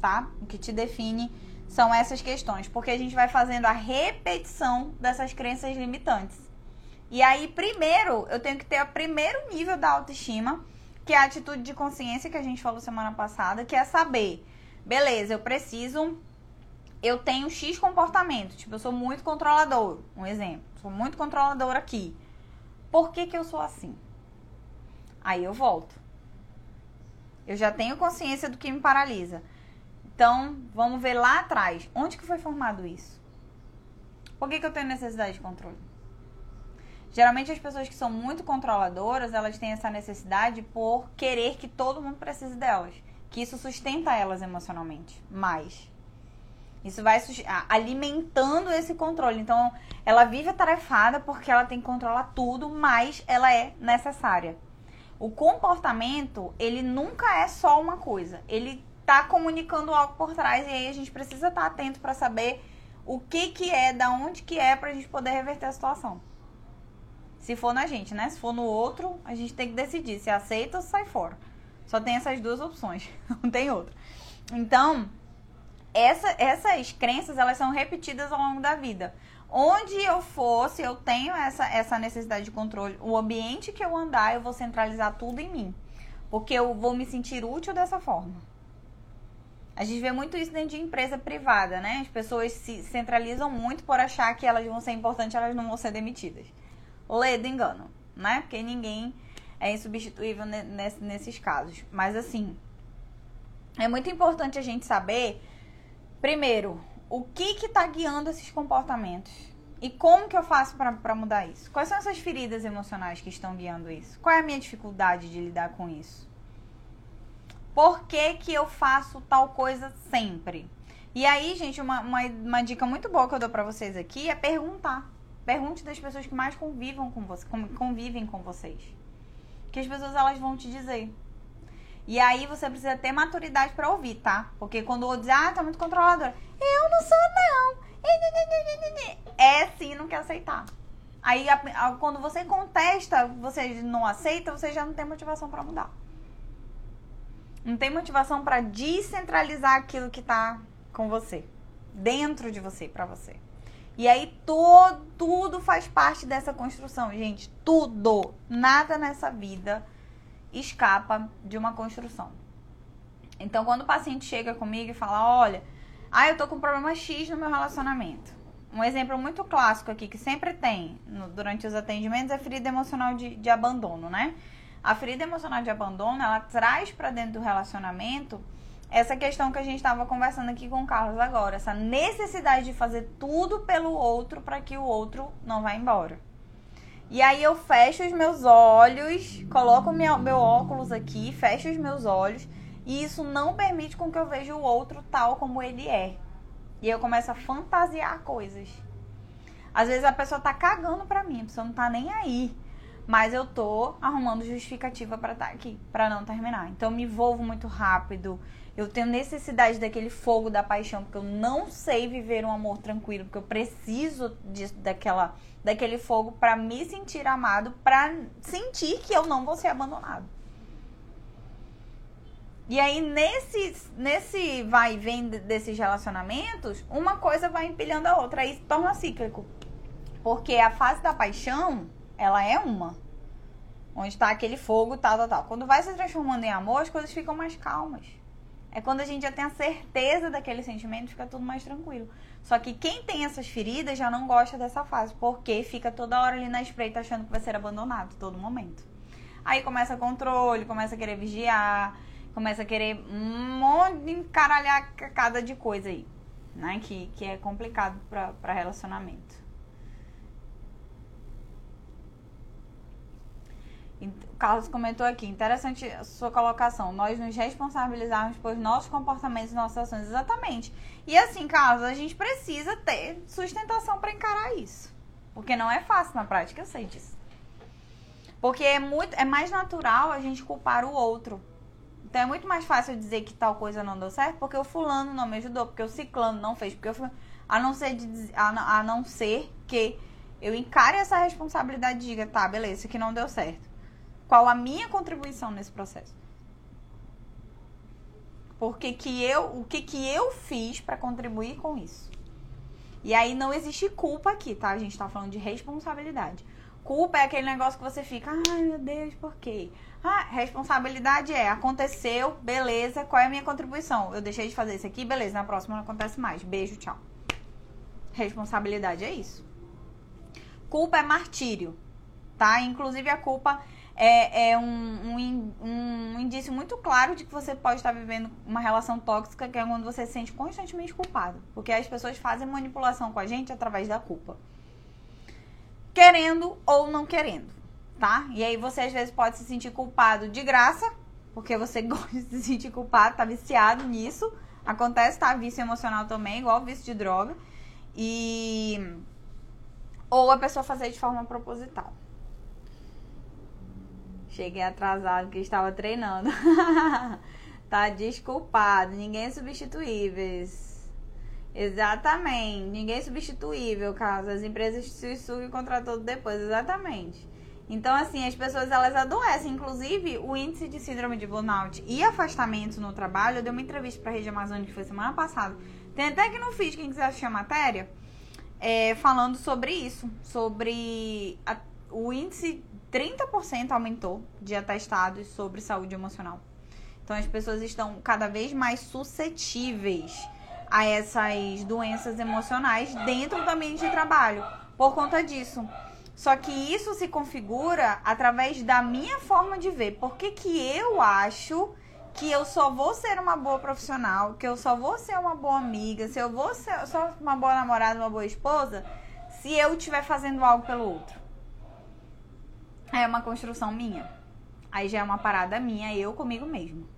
Tá? O que te define são essas questões, porque a gente vai fazendo a repetição dessas crenças limitantes. E aí, primeiro, eu tenho que ter o primeiro nível da autoestima, que é a atitude de consciência que a gente falou semana passada, que é saber, beleza, eu preciso eu tenho X comportamento. Tipo, eu sou muito controlador. Um exemplo. Sou muito controlador aqui. Por que, que eu sou assim? Aí eu volto. Eu já tenho consciência do que me paralisa. Então, vamos ver lá atrás. Onde que foi formado isso? Por que, que eu tenho necessidade de controle? Geralmente as pessoas que são muito controladoras, elas têm essa necessidade por querer que todo mundo precise delas. Que isso sustenta elas emocionalmente. Mais. Isso vai alimentando esse controle. Então, ela vive atarefada porque ela tem que controlar tudo, mas ela é necessária. O comportamento, ele nunca é só uma coisa. Ele tá comunicando algo por trás e aí a gente precisa estar tá atento para saber o que que é, da onde que é pra gente poder reverter a situação. Se for na gente, né? Se for no outro, a gente tem que decidir se aceita ou sai fora. Só tem essas duas opções, não tem outra. Então, essa, essas crenças, elas são repetidas ao longo da vida. Onde eu for, se eu tenho essa, essa necessidade de controle, o ambiente que eu andar, eu vou centralizar tudo em mim. Porque eu vou me sentir útil dessa forma. A gente vê muito isso dentro de empresa privada, né? As pessoas se centralizam muito por achar que elas vão ser importantes, elas não vão ser demitidas. Ledo engano, né? Porque ninguém é insubstituível nesses casos. Mas assim, é muito importante a gente saber, primeiro, o que que tá guiando esses comportamentos. E como que eu faço para mudar isso? Quais são essas feridas emocionais que estão guiando isso? Qual é a minha dificuldade de lidar com isso? Por que, que eu faço tal coisa sempre? E aí, gente, uma, uma, uma dica muito boa que eu dou para vocês aqui é perguntar. Pergunte das pessoas que mais convivam com você, convivem com vocês. Que as pessoas elas vão te dizer. E aí você precisa ter maturidade para ouvir, tá? Porque quando diz, ah, tá muito controladora. Eu não sou, não. É sim, não quer aceitar. Aí, quando você contesta, você não aceita, você já não tem motivação para mudar. Não tem motivação para descentralizar aquilo que tá com você, dentro de você, para você. E aí todo, tudo faz parte dessa construção, gente. Tudo, nada nessa vida escapa de uma construção. Então, quando o paciente chega comigo e fala: "Olha, ah, eu tô com problema X no meu relacionamento". Um exemplo muito clássico aqui que sempre tem no, durante os atendimentos é ferida emocional de, de abandono, né? A ferida emocional de abandono, ela traz para dentro do relacionamento essa questão que a gente estava conversando aqui com o Carlos agora, essa necessidade de fazer tudo pelo outro para que o outro não vá embora. E aí eu fecho os meus olhos, coloco meu, meu óculos aqui, fecho os meus olhos, e isso não permite com que eu veja o outro tal como ele é. E eu começo a fantasiar coisas. Às vezes a pessoa tá cagando pra mim, a pessoa não tá nem aí. Mas eu tô arrumando justificativa para estar tá aqui, para não terminar. Então eu me envolvo muito rápido. Eu tenho necessidade daquele fogo da paixão, porque eu não sei viver um amor tranquilo, porque eu preciso de, daquela, daquele fogo para me sentir amado, para sentir que eu não vou ser abandonado. E aí, nesse, nesse vai e vem desses relacionamentos, uma coisa vai empilhando a outra, aí torna cíclico. Porque a fase da paixão, ela é uma. Onde está aquele fogo, tal, tal, tal. Quando vai se transformando em amor, as coisas ficam mais calmas. É quando a gente já tem a certeza daquele sentimento, fica tudo mais tranquilo. Só que quem tem essas feridas já não gosta dessa fase, porque fica toda hora ali na espreita achando que vai ser abandonado todo momento. Aí começa controle, começa a querer vigiar, começa a querer um monte de encaralhar cada de coisa aí, né? Que, que é complicado para relacionamento. O Carlos comentou aqui, interessante a sua colocação. Nós nos responsabilizarmos por nossos comportamentos e nossas ações. Exatamente. E assim, Carlos, a gente precisa ter sustentação para encarar isso. Porque não é fácil na prática, eu sei disso. Porque é, muito, é mais natural a gente culpar o outro. Então é muito mais fácil dizer que tal coisa não deu certo porque o fulano não me ajudou, porque o ciclano não fez, porque eu, a não ser de, a, a não ser que eu encare essa responsabilidade e diga, tá, beleza, isso aqui não deu certo. Qual a minha contribuição nesse processo? Porque que eu, o que, que eu fiz para contribuir com isso? E aí não existe culpa aqui, tá? A gente tá falando de responsabilidade. Culpa é aquele negócio que você fica, ai meu Deus, por quê? Ah, responsabilidade é, aconteceu, beleza, qual é a minha contribuição? Eu deixei de fazer isso aqui, beleza, na próxima não acontece mais. Beijo, tchau. Responsabilidade é isso. Culpa é martírio, tá? Inclusive a culpa é, é um, um, um, indício muito claro de que você pode estar vivendo uma relação tóxica, que é quando você se sente constantemente culpado. Porque as pessoas fazem manipulação com a gente através da culpa. Querendo ou não querendo, tá? E aí você às vezes pode se sentir culpado de graça, porque você gosta de se sentir culpado, tá viciado nisso. Acontece, tá? Vício emocional também, igual vício de droga. E. Ou a pessoa fazer de forma proposital. Cheguei atrasado que estava treinando. tá desculpado. Ninguém é substituíveis. Exatamente. Ninguém é substituível, caso as empresas se sugam contra tudo depois. Exatamente. Então, assim, as pessoas elas adoecem. Inclusive, o índice de síndrome de burnout e afastamento no trabalho. Eu dei uma entrevista pra Rede Amazônia que foi semana passada. Tem até que não fiz, quem quiser assistir a matéria, é, falando sobre isso. Sobre a, o índice 30% aumentou de atestados sobre saúde emocional. Então, as pessoas estão cada vez mais suscetíveis a essas doenças emocionais dentro do ambiente de trabalho por conta disso. Só que isso se configura através da minha forma de ver. Por que, que eu acho que eu só vou ser uma boa profissional, que eu só vou ser uma boa amiga, se eu vou ser só uma boa namorada, uma boa esposa, se eu estiver fazendo algo pelo outro? É uma construção minha. Aí já é uma parada minha, eu comigo mesmo.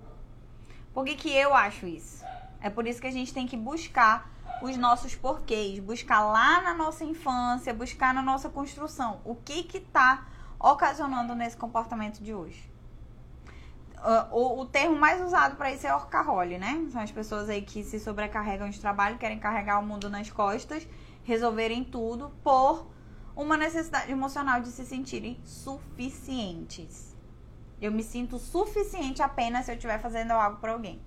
Por que, que eu acho isso? É por isso que a gente tem que buscar os nossos porquês, buscar lá na nossa infância, buscar na nossa construção. O que que tá ocasionando nesse comportamento de hoje? Uh, o, o, termo mais usado para isso é orcaholic, né? São as pessoas aí que se sobrecarregam de trabalho, querem carregar o mundo nas costas, resolverem tudo por uma necessidade emocional de se sentirem suficientes. Eu me sinto suficiente apenas se eu estiver fazendo algo para alguém.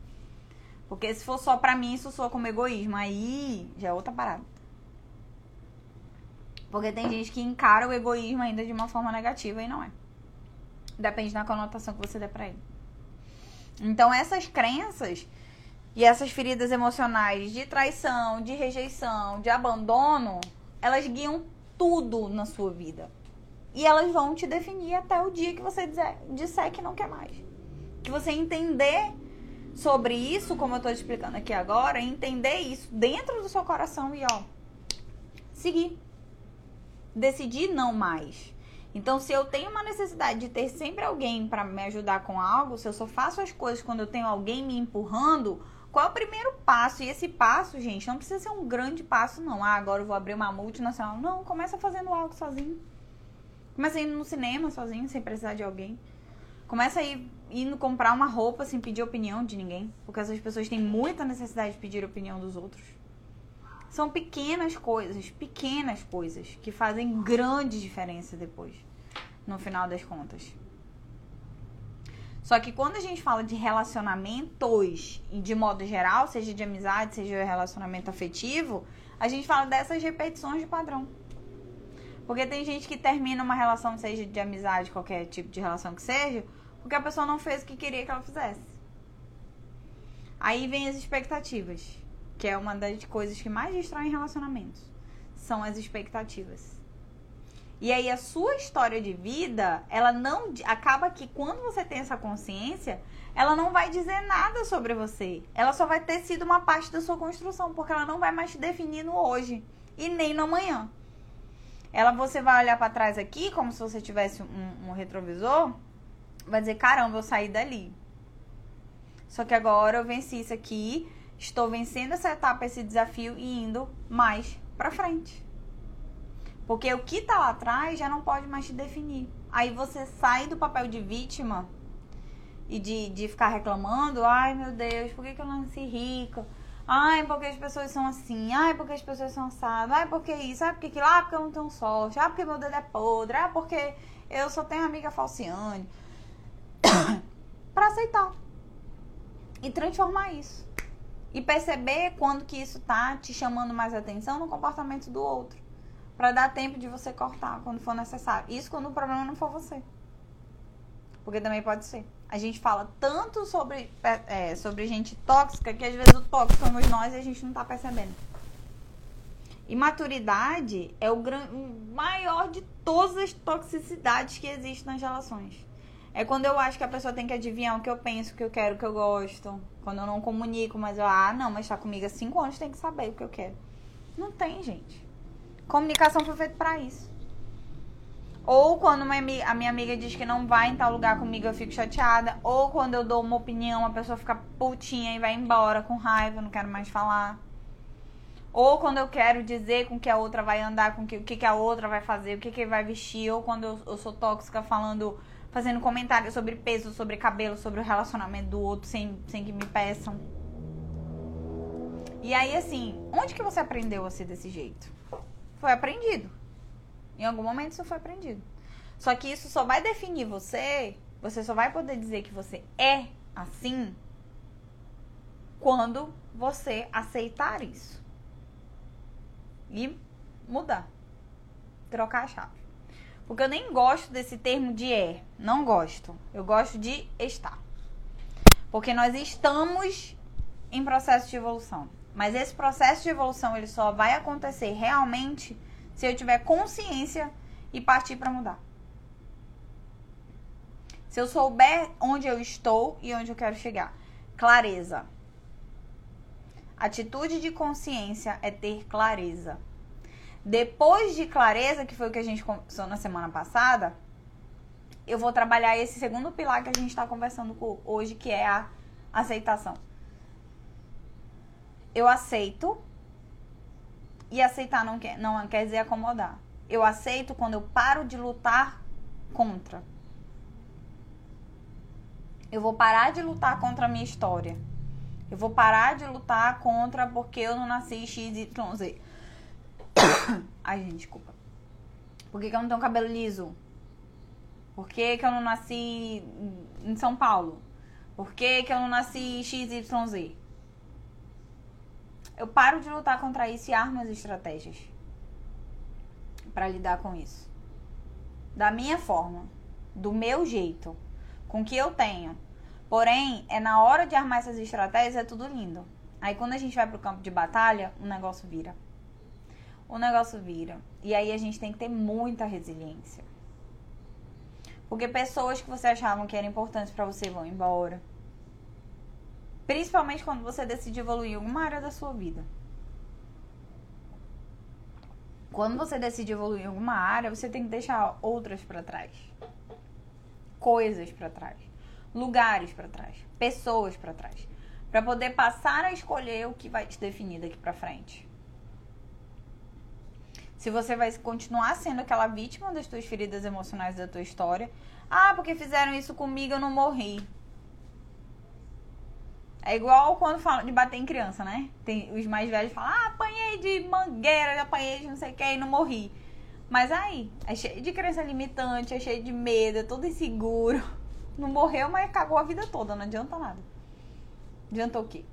Porque se for só pra mim, isso soa como egoísmo. Aí já é outra parada. Porque tem gente que encara o egoísmo ainda de uma forma negativa e não é. Depende da conotação que você der pra ele. Então, essas crenças e essas feridas emocionais de traição, de rejeição, de abandono, elas guiam tudo na sua vida. E elas vão te definir até o dia que você disser, disser que não quer mais. Que você entender sobre isso, como eu te explicando aqui agora, entender isso dentro do seu coração e ó, seguir. Decidir não mais. Então, se eu tenho uma necessidade de ter sempre alguém para me ajudar com algo, se eu só faço as coisas quando eu tenho alguém me empurrando, qual é o primeiro passo? E esse passo, gente, não precisa ser um grande passo, não. Ah, agora eu vou abrir uma multinacional. Não, começa fazendo algo sozinho. Começa indo no cinema sozinho, sem precisar de alguém. Começa a ir indo comprar uma roupa sem pedir opinião de ninguém. Porque essas pessoas têm muita necessidade de pedir opinião dos outros. São pequenas coisas, pequenas coisas, que fazem grande diferença depois, no final das contas. Só que quando a gente fala de relacionamentos, de modo geral, seja de amizade, seja de relacionamento afetivo, a gente fala dessas repetições de padrão. Porque tem gente que termina uma relação, seja de amizade, qualquer tipo de relação que seja, porque a pessoa não fez o que queria que ela fizesse. Aí vem as expectativas, que é uma das coisas que mais destroem relacionamentos. São as expectativas. E aí a sua história de vida, ela não acaba que quando você tem essa consciência, ela não vai dizer nada sobre você. Ela só vai ter sido uma parte da sua construção, porque ela não vai mais te definir no hoje e nem no amanhã ela você vai olhar para trás aqui, como se você tivesse um, um retrovisor, vai dizer, caramba, eu saí dali. Só que agora eu venci isso aqui, estou vencendo essa etapa, esse desafio e indo mais para frente. Porque o que tá lá atrás já não pode mais te definir. Aí você sai do papel de vítima e de, de ficar reclamando, ai meu Deus, por que, que eu não nasci rica? Ai, porque as pessoas são assim. Ai, porque as pessoas são assadas. Ai, porque isso. Ai, porque aquilo. Ah, porque eu não tenho sorte. Ah, porque meu dedo é podre. Ah, porque eu só tenho amiga falciane. para aceitar. E transformar isso. E perceber quando que isso tá te chamando mais atenção no comportamento do outro. Para dar tempo de você cortar quando for necessário. Isso quando o problema não for você. Porque também pode ser a gente fala tanto sobre, é, sobre gente tóxica que às vezes o tóxico somos nós e a gente não tá percebendo. E maturidade é o, gran... o maior de todas as toxicidades que existem nas relações. É quando eu acho que a pessoa tem que adivinhar o que eu penso, o que eu quero, o que eu gosto. Quando eu não comunico, mas eu, ah, não, mas tá comigo há cinco anos, tem que saber o que eu quero. Não tem, gente. Comunicação foi feita para isso. Ou quando uma, a minha amiga diz que não vai em tal lugar comigo, eu fico chateada. Ou quando eu dou uma opinião, a pessoa fica putinha e vai embora com raiva, não quero mais falar. Ou quando eu quero dizer com que a outra vai andar, com que, o que, que a outra vai fazer, o que, que vai vestir. Ou quando eu, eu sou tóxica falando, fazendo comentários sobre peso, sobre cabelo, sobre o relacionamento do outro sem, sem que me peçam. E aí, assim, onde que você aprendeu a ser desse jeito? Foi aprendido. Em algum momento isso foi aprendido. Só que isso só vai definir você, você só vai poder dizer que você é assim quando você aceitar isso. E mudar. Trocar a chave. Porque eu nem gosto desse termo de é. Não gosto. Eu gosto de estar. Porque nós estamos em processo de evolução. Mas esse processo de evolução ele só vai acontecer realmente se eu tiver consciência e partir para mudar. Se eu souber onde eu estou e onde eu quero chegar. Clareza. Atitude de consciência é ter clareza. Depois de clareza, que foi o que a gente conversou na semana passada, eu vou trabalhar esse segundo pilar que a gente está conversando hoje, que é a aceitação. Eu aceito. E aceitar não quer, não quer dizer acomodar. Eu aceito quando eu paro de lutar contra. Eu vou parar de lutar contra a minha história. Eu vou parar de lutar contra porque eu não nasci XYZ. Ai, gente, desculpa. Por que, que eu não tenho cabelo liso? Por que, que eu não nasci em São Paulo? Por que, que eu não nasci XYZ? Eu paro de lutar contra isso e armo as estratégias para lidar com isso. Da minha forma, do meu jeito, com o que eu tenho. Porém, é na hora de armar essas estratégias é tudo lindo. Aí quando a gente vai pro campo de batalha, o negócio vira o negócio vira. E aí a gente tem que ter muita resiliência. Porque pessoas que você achava que eram importantes para você vão embora. Principalmente quando você decide evoluir em alguma área da sua vida. Quando você decide evoluir em alguma área, você tem que deixar outras para trás. Coisas para trás. Lugares para trás. Pessoas para trás. Para poder passar a escolher o que vai te definir daqui para frente. Se você vai continuar sendo aquela vítima das tuas feridas emocionais da tua história. Ah, porque fizeram isso comigo, eu não morri. É igual quando falam de bater em criança, né? Tem os mais velhos falam: "Ah, apanhei de mangueira, apanhei de não sei o que e não morri". Mas aí, é cheio de crença limitante, é cheio de medo, é todo inseguro. Não morreu, mas cagou a vida toda, não adianta nada. Adiantou o quê?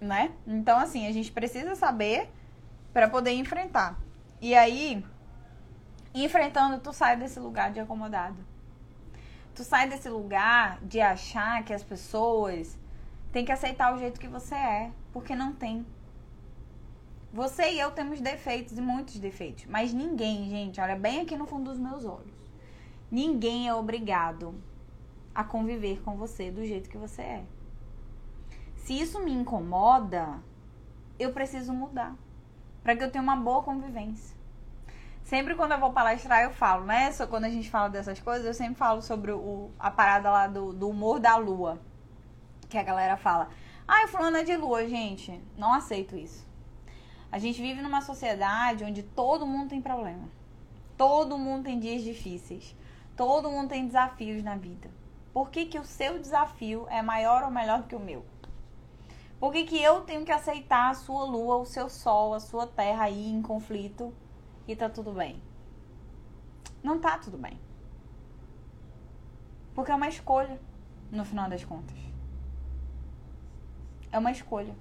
Né? Então, assim, a gente precisa saber para poder enfrentar. E aí, enfrentando, tu sai desse lugar de acomodado. Tu sai desse lugar de achar que as pessoas têm que aceitar o jeito que você é, porque não tem. Você e eu temos defeitos e muitos defeitos, mas ninguém, gente, olha bem aqui no fundo dos meus olhos. Ninguém é obrigado a conviver com você do jeito que você é. Se isso me incomoda, eu preciso mudar para que eu tenha uma boa convivência. Sempre quando eu vou palestrar, eu falo, né? Só quando a gente fala dessas coisas, eu sempre falo sobre o, a parada lá do, do humor da lua. Que a galera fala, ai, ah, fulano é de lua, gente. Não aceito isso. A gente vive numa sociedade onde todo mundo tem problema. Todo mundo tem dias difíceis. Todo mundo tem desafios na vida. Por que, que o seu desafio é maior ou melhor que o meu? Por que, que eu tenho que aceitar a sua lua, o seu sol, a sua terra aí em conflito e tá tudo bem? Não tá tudo bem. Porque é uma escolha, no final das contas. É uma escolha.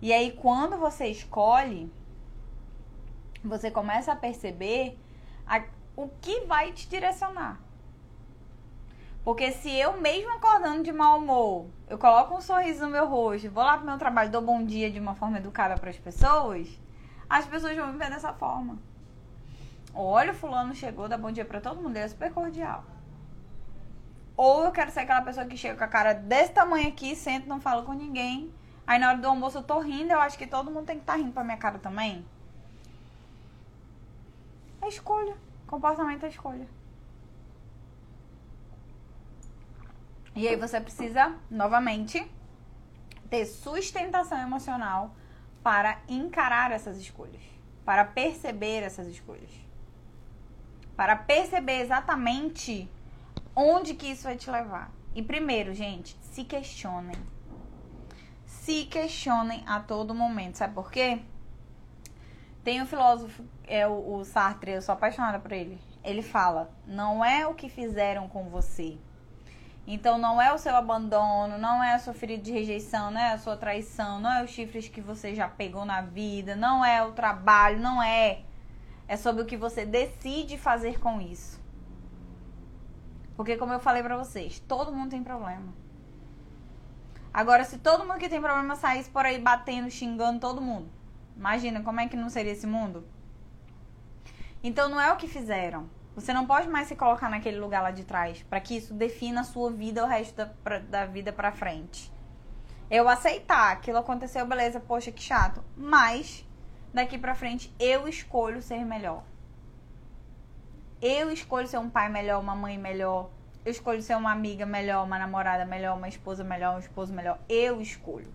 E aí, quando você escolhe, você começa a perceber a, o que vai te direcionar. Porque se eu mesmo acordando de mau humor, eu coloco um sorriso no meu rosto, vou lá pro meu trabalho, dou bom dia de uma forma educada para as pessoas, as pessoas vão me ver dessa forma. Olha, o fulano chegou, dá bom dia para todo mundo, ele é super cordial. Ou eu quero ser aquela pessoa que chega com a cara desse tamanho aqui, senta, não fala com ninguém. Aí na hora do almoço eu tô rindo, eu acho que todo mundo tem que estar tá rindo pra minha cara também. É escolha. Comportamento é escolha. E aí você precisa, novamente, ter sustentação emocional para encarar essas escolhas, para perceber essas escolhas. Para perceber exatamente onde que isso vai te levar. E primeiro, gente, se questionem. Se questionem a todo momento. Sabe por quê? Tem um filósofo, é o, o Sartre, eu sou apaixonada por ele. ele fala: não é o que fizeram com você. Então não é o seu abandono, não é a sua ferida de rejeição, não é a sua traição, não é os chifres que você já pegou na vida, não é o trabalho, não é. É sobre o que você decide fazer com isso. Porque como eu falei para vocês, todo mundo tem problema. Agora, se todo mundo que tem problema saísse por aí batendo, xingando todo mundo, imagina como é que não seria esse mundo? Então não é o que fizeram. Você não pode mais se colocar naquele lugar lá de trás para que isso defina a sua vida o resto da, pra, da vida para frente. Eu aceitar aquilo aconteceu, beleza, poxa, que chato. Mas daqui para frente eu escolho ser melhor. Eu escolho ser um pai melhor, uma mãe melhor. Eu escolho ser uma amiga melhor, uma namorada melhor, uma esposa melhor, um esposo melhor. Eu escolho.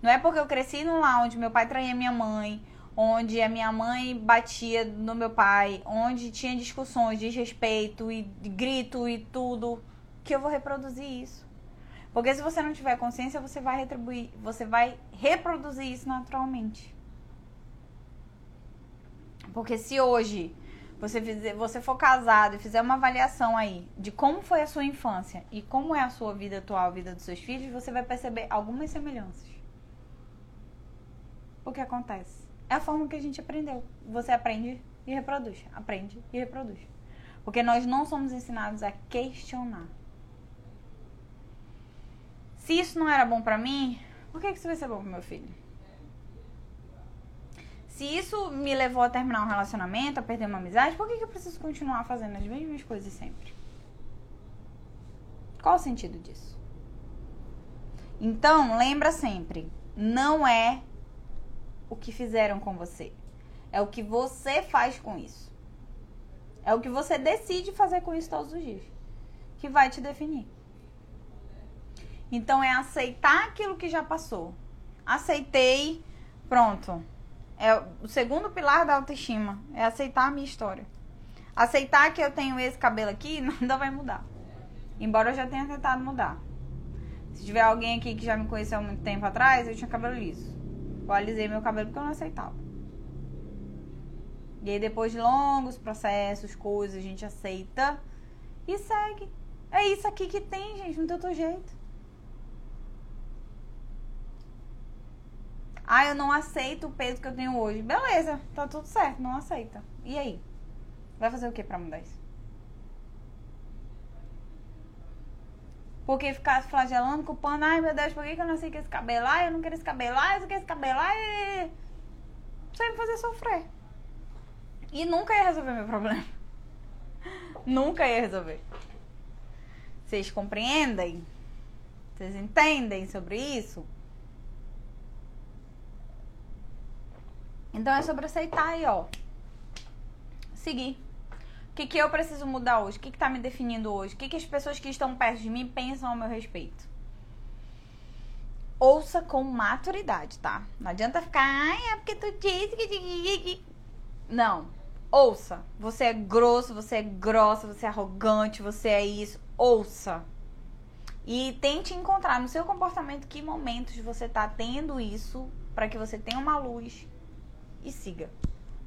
Não é porque eu cresci num lar onde meu pai traía minha mãe, onde a minha mãe batia no meu pai, onde tinha discussões, desrespeito e grito e tudo, que eu vou reproduzir isso. Porque se você não tiver consciência, você vai retribuir, você vai reproduzir isso naturalmente. Porque se hoje você, fizer, você for casado e fizer uma avaliação aí de como foi a sua infância e como é a sua vida atual, a vida dos seus filhos, você vai perceber algumas semelhanças. O que acontece? É a forma que a gente aprendeu. Você aprende e reproduz, aprende e reproduz. Porque nós não somos ensinados a questionar. Se isso não era bom para mim, por que isso vai ser bom pro meu filho? Se isso me levou a terminar um relacionamento, a perder uma amizade, por que, que eu preciso continuar fazendo as mesmas coisas sempre? Qual o sentido disso? Então, lembra sempre, não é o que fizeram com você. É o que você faz com isso. É o que você decide fazer com isso todos os dias. Que vai te definir. Então é aceitar aquilo que já passou. Aceitei, pronto é o segundo pilar da autoestima. É aceitar a minha história. Aceitar que eu tenho esse cabelo aqui, nada vai mudar. Embora eu já tenha tentado mudar. Se tiver alguém aqui que já me conheceu há muito tempo atrás, eu tinha cabelo liso. Eu alisei meu cabelo porque eu não aceitava. E aí, depois de longos processos, coisas, a gente aceita e segue. É isso aqui que tem, gente, não tem outro jeito. Ah, eu não aceito o peso que eu tenho hoje. Beleza, tá tudo certo, não aceita. E aí? Vai fazer o que pra mudar isso? Porque ficar flagelando, culpando, ai meu Deus, por que, eu não sei que esse cabelo? Ai, eu não quero esse cabelo, ai, eu não quero esse cabelo. Isso vai me fazer sofrer. E nunca ia resolver meu problema. nunca ia resolver. Vocês compreendem? Vocês entendem sobre isso? Então é sobre aceitar aí, ó. Seguir. O que, que eu preciso mudar hoje? O que, que tá me definindo hoje? O que, que as pessoas que estão perto de mim pensam ao meu respeito? Ouça com maturidade, tá? Não adianta ficar, ai, é porque tu disse que. Não. Ouça. Você é grosso, você é grossa, você é arrogante, você é isso. Ouça. E tente encontrar no seu comportamento que momentos você tá tendo isso para que você tenha uma luz e siga.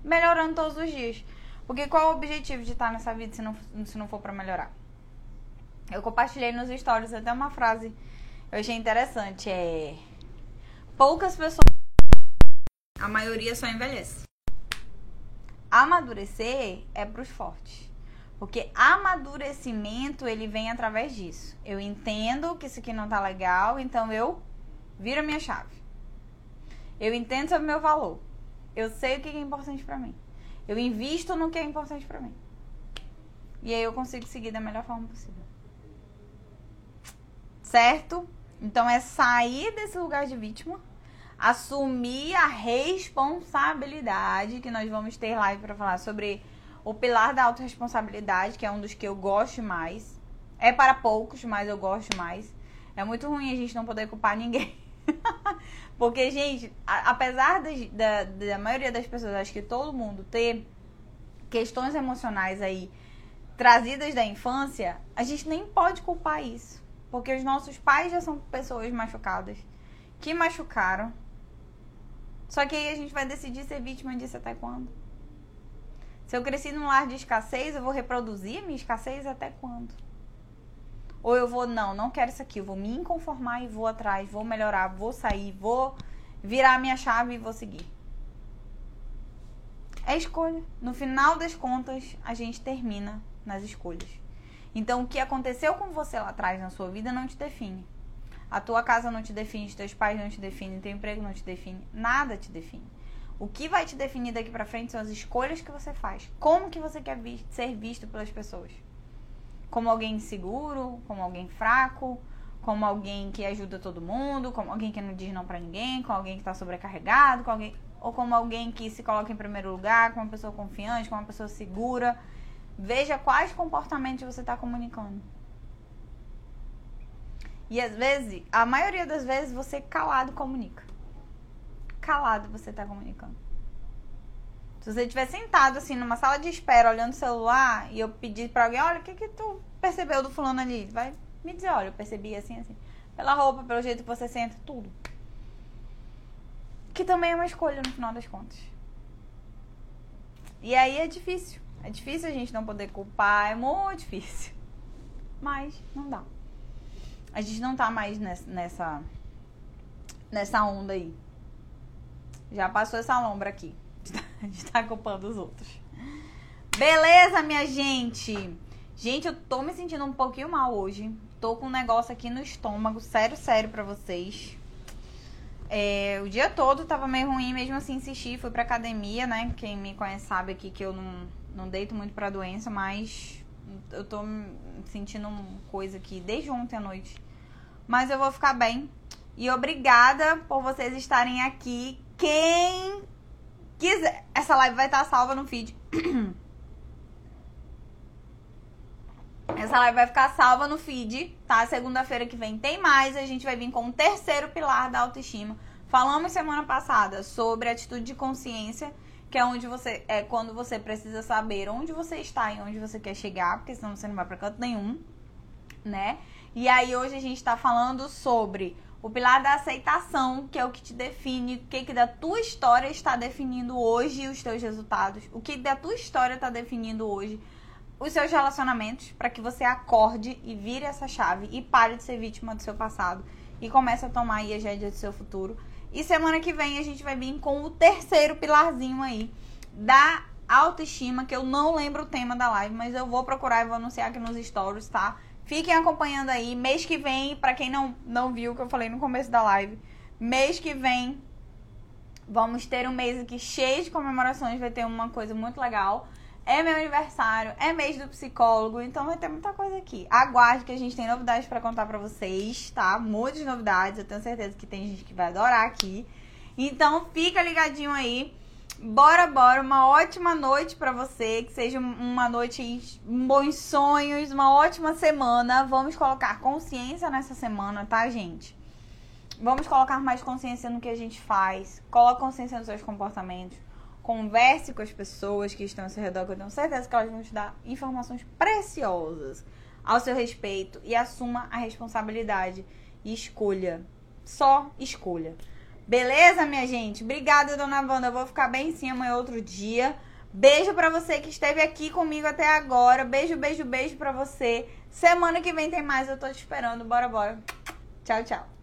Melhorando todos os dias. Porque qual é o objetivo de estar nessa vida se não, se não for para melhorar? Eu compartilhei nos stories até uma frase eu achei interessante. É. Poucas pessoas. A maioria só envelhece. Amadurecer é pros fortes. Porque amadurecimento ele vem através disso. Eu entendo que isso aqui não tá legal, então eu viro a minha chave. Eu entendo sobre o meu valor. Eu sei o que é importante para mim. Eu invisto no que é importante para mim. E aí eu consigo seguir da melhor forma possível. Certo? Então é sair desse lugar de vítima, assumir a responsabilidade, que nós vamos ter live para falar sobre o pilar da autorresponsabilidade, que é um dos que eu gosto mais. É para poucos, mas eu gosto mais. É muito ruim a gente não poder culpar ninguém. Porque, gente, a, apesar de, da, da maioria das pessoas, acho que todo mundo ter questões emocionais aí trazidas da infância, a gente nem pode culpar isso. Porque os nossos pais já são pessoas machucadas, que machucaram. Só que aí a gente vai decidir ser vítima disso até quando? Se eu cresci num lar de escassez, eu vou reproduzir minha escassez até quando? Ou eu vou, não, não quero isso aqui, eu vou me inconformar e vou atrás, vou melhorar, vou sair, vou virar a minha chave e vou seguir. É escolha. No final das contas, a gente termina nas escolhas. Então, o que aconteceu com você lá atrás na sua vida não te define. A tua casa não te define, teus pais não te definem, teu emprego não te define, nada te define. O que vai te definir daqui para frente são as escolhas que você faz. Como que você quer ser visto pelas pessoas? Como alguém inseguro, como alguém fraco, como alguém que ajuda todo mundo, como alguém que não diz não para ninguém, como alguém que tá sobrecarregado, com alguém ou como alguém que se coloca em primeiro lugar, como uma pessoa confiante, como uma pessoa segura. Veja quais comportamentos você está comunicando. E às vezes, a maioria das vezes, você calado comunica. Calado você está comunicando. Se você estiver sentado assim numa sala de espera olhando o celular e eu pedir para alguém, olha, o que que tu percebeu do fulano ali? Vai me dizer, olha, eu percebi assim, assim. Pela roupa, pelo jeito que você senta, tudo. Que também é uma escolha no final das contas. E aí é difícil. É difícil a gente não poder culpar, é muito difícil. Mas não dá. A gente não tá mais nessa nessa onda aí. Já passou essa lombra aqui. A gente tá culpando os outros. Beleza, minha gente? Gente, eu tô me sentindo um pouquinho mal hoje. Tô com um negócio aqui no estômago, sério, sério pra vocês. É, o dia todo tava meio ruim, mesmo assim insisti, fui pra academia, né? Quem me conhece sabe aqui que eu não, não deito muito pra doença, mas eu tô sentindo uma coisa aqui desde ontem à noite. Mas eu vou ficar bem. E obrigada por vocês estarem aqui. Quem quiser, essa live vai estar salva no feed. Essa live vai ficar salva no feed, tá? Segunda-feira que vem tem mais. A gente vai vir com o terceiro pilar da autoestima. Falamos semana passada sobre atitude de consciência, que é onde você é quando você precisa saber onde você está e onde você quer chegar, porque senão você não vai para canto nenhum, né? E aí hoje a gente tá falando sobre o pilar da aceitação, que é o que te define, o que, que da tua história está definindo hoje os teus resultados, o que da tua história está definindo hoje os seus relacionamentos para que você acorde e vire essa chave e pare de ser vítima do seu passado e comece a tomar aí as rédeas do seu futuro. E semana que vem a gente vai vir com o terceiro pilarzinho aí da autoestima, que eu não lembro o tema da live, mas eu vou procurar e vou anunciar aqui nos stories, tá? Fiquem acompanhando aí. Mês que vem, para quem não, não viu o que eu falei no começo da live, mês que vem vamos ter um mês aqui cheio de comemorações, vai ter uma coisa muito legal. É meu aniversário, é mês do psicólogo, então vai ter muita coisa aqui. Aguarde que a gente tem novidades para contar para vocês, tá? Muitas novidades, eu tenho certeza que tem gente que vai adorar aqui. Então fica ligadinho aí. Bora, bora, uma ótima noite para você, que seja uma noite bons sonhos, uma ótima semana. Vamos colocar consciência nessa semana, tá, gente? Vamos colocar mais consciência no que a gente faz. Coloque consciência nos seus comportamentos Converse com as pessoas que estão ao seu redor, que eu tenho certeza que elas vão te dar informações preciosas ao seu respeito e assuma a responsabilidade e escolha. Só escolha. Beleza, minha gente? Obrigada, dona Wanda. Eu vou ficar bem em cima outro dia. Beijo para você que esteve aqui comigo até agora. Beijo, beijo, beijo para você. Semana que vem tem mais, eu tô te esperando. Bora, bora. Tchau, tchau.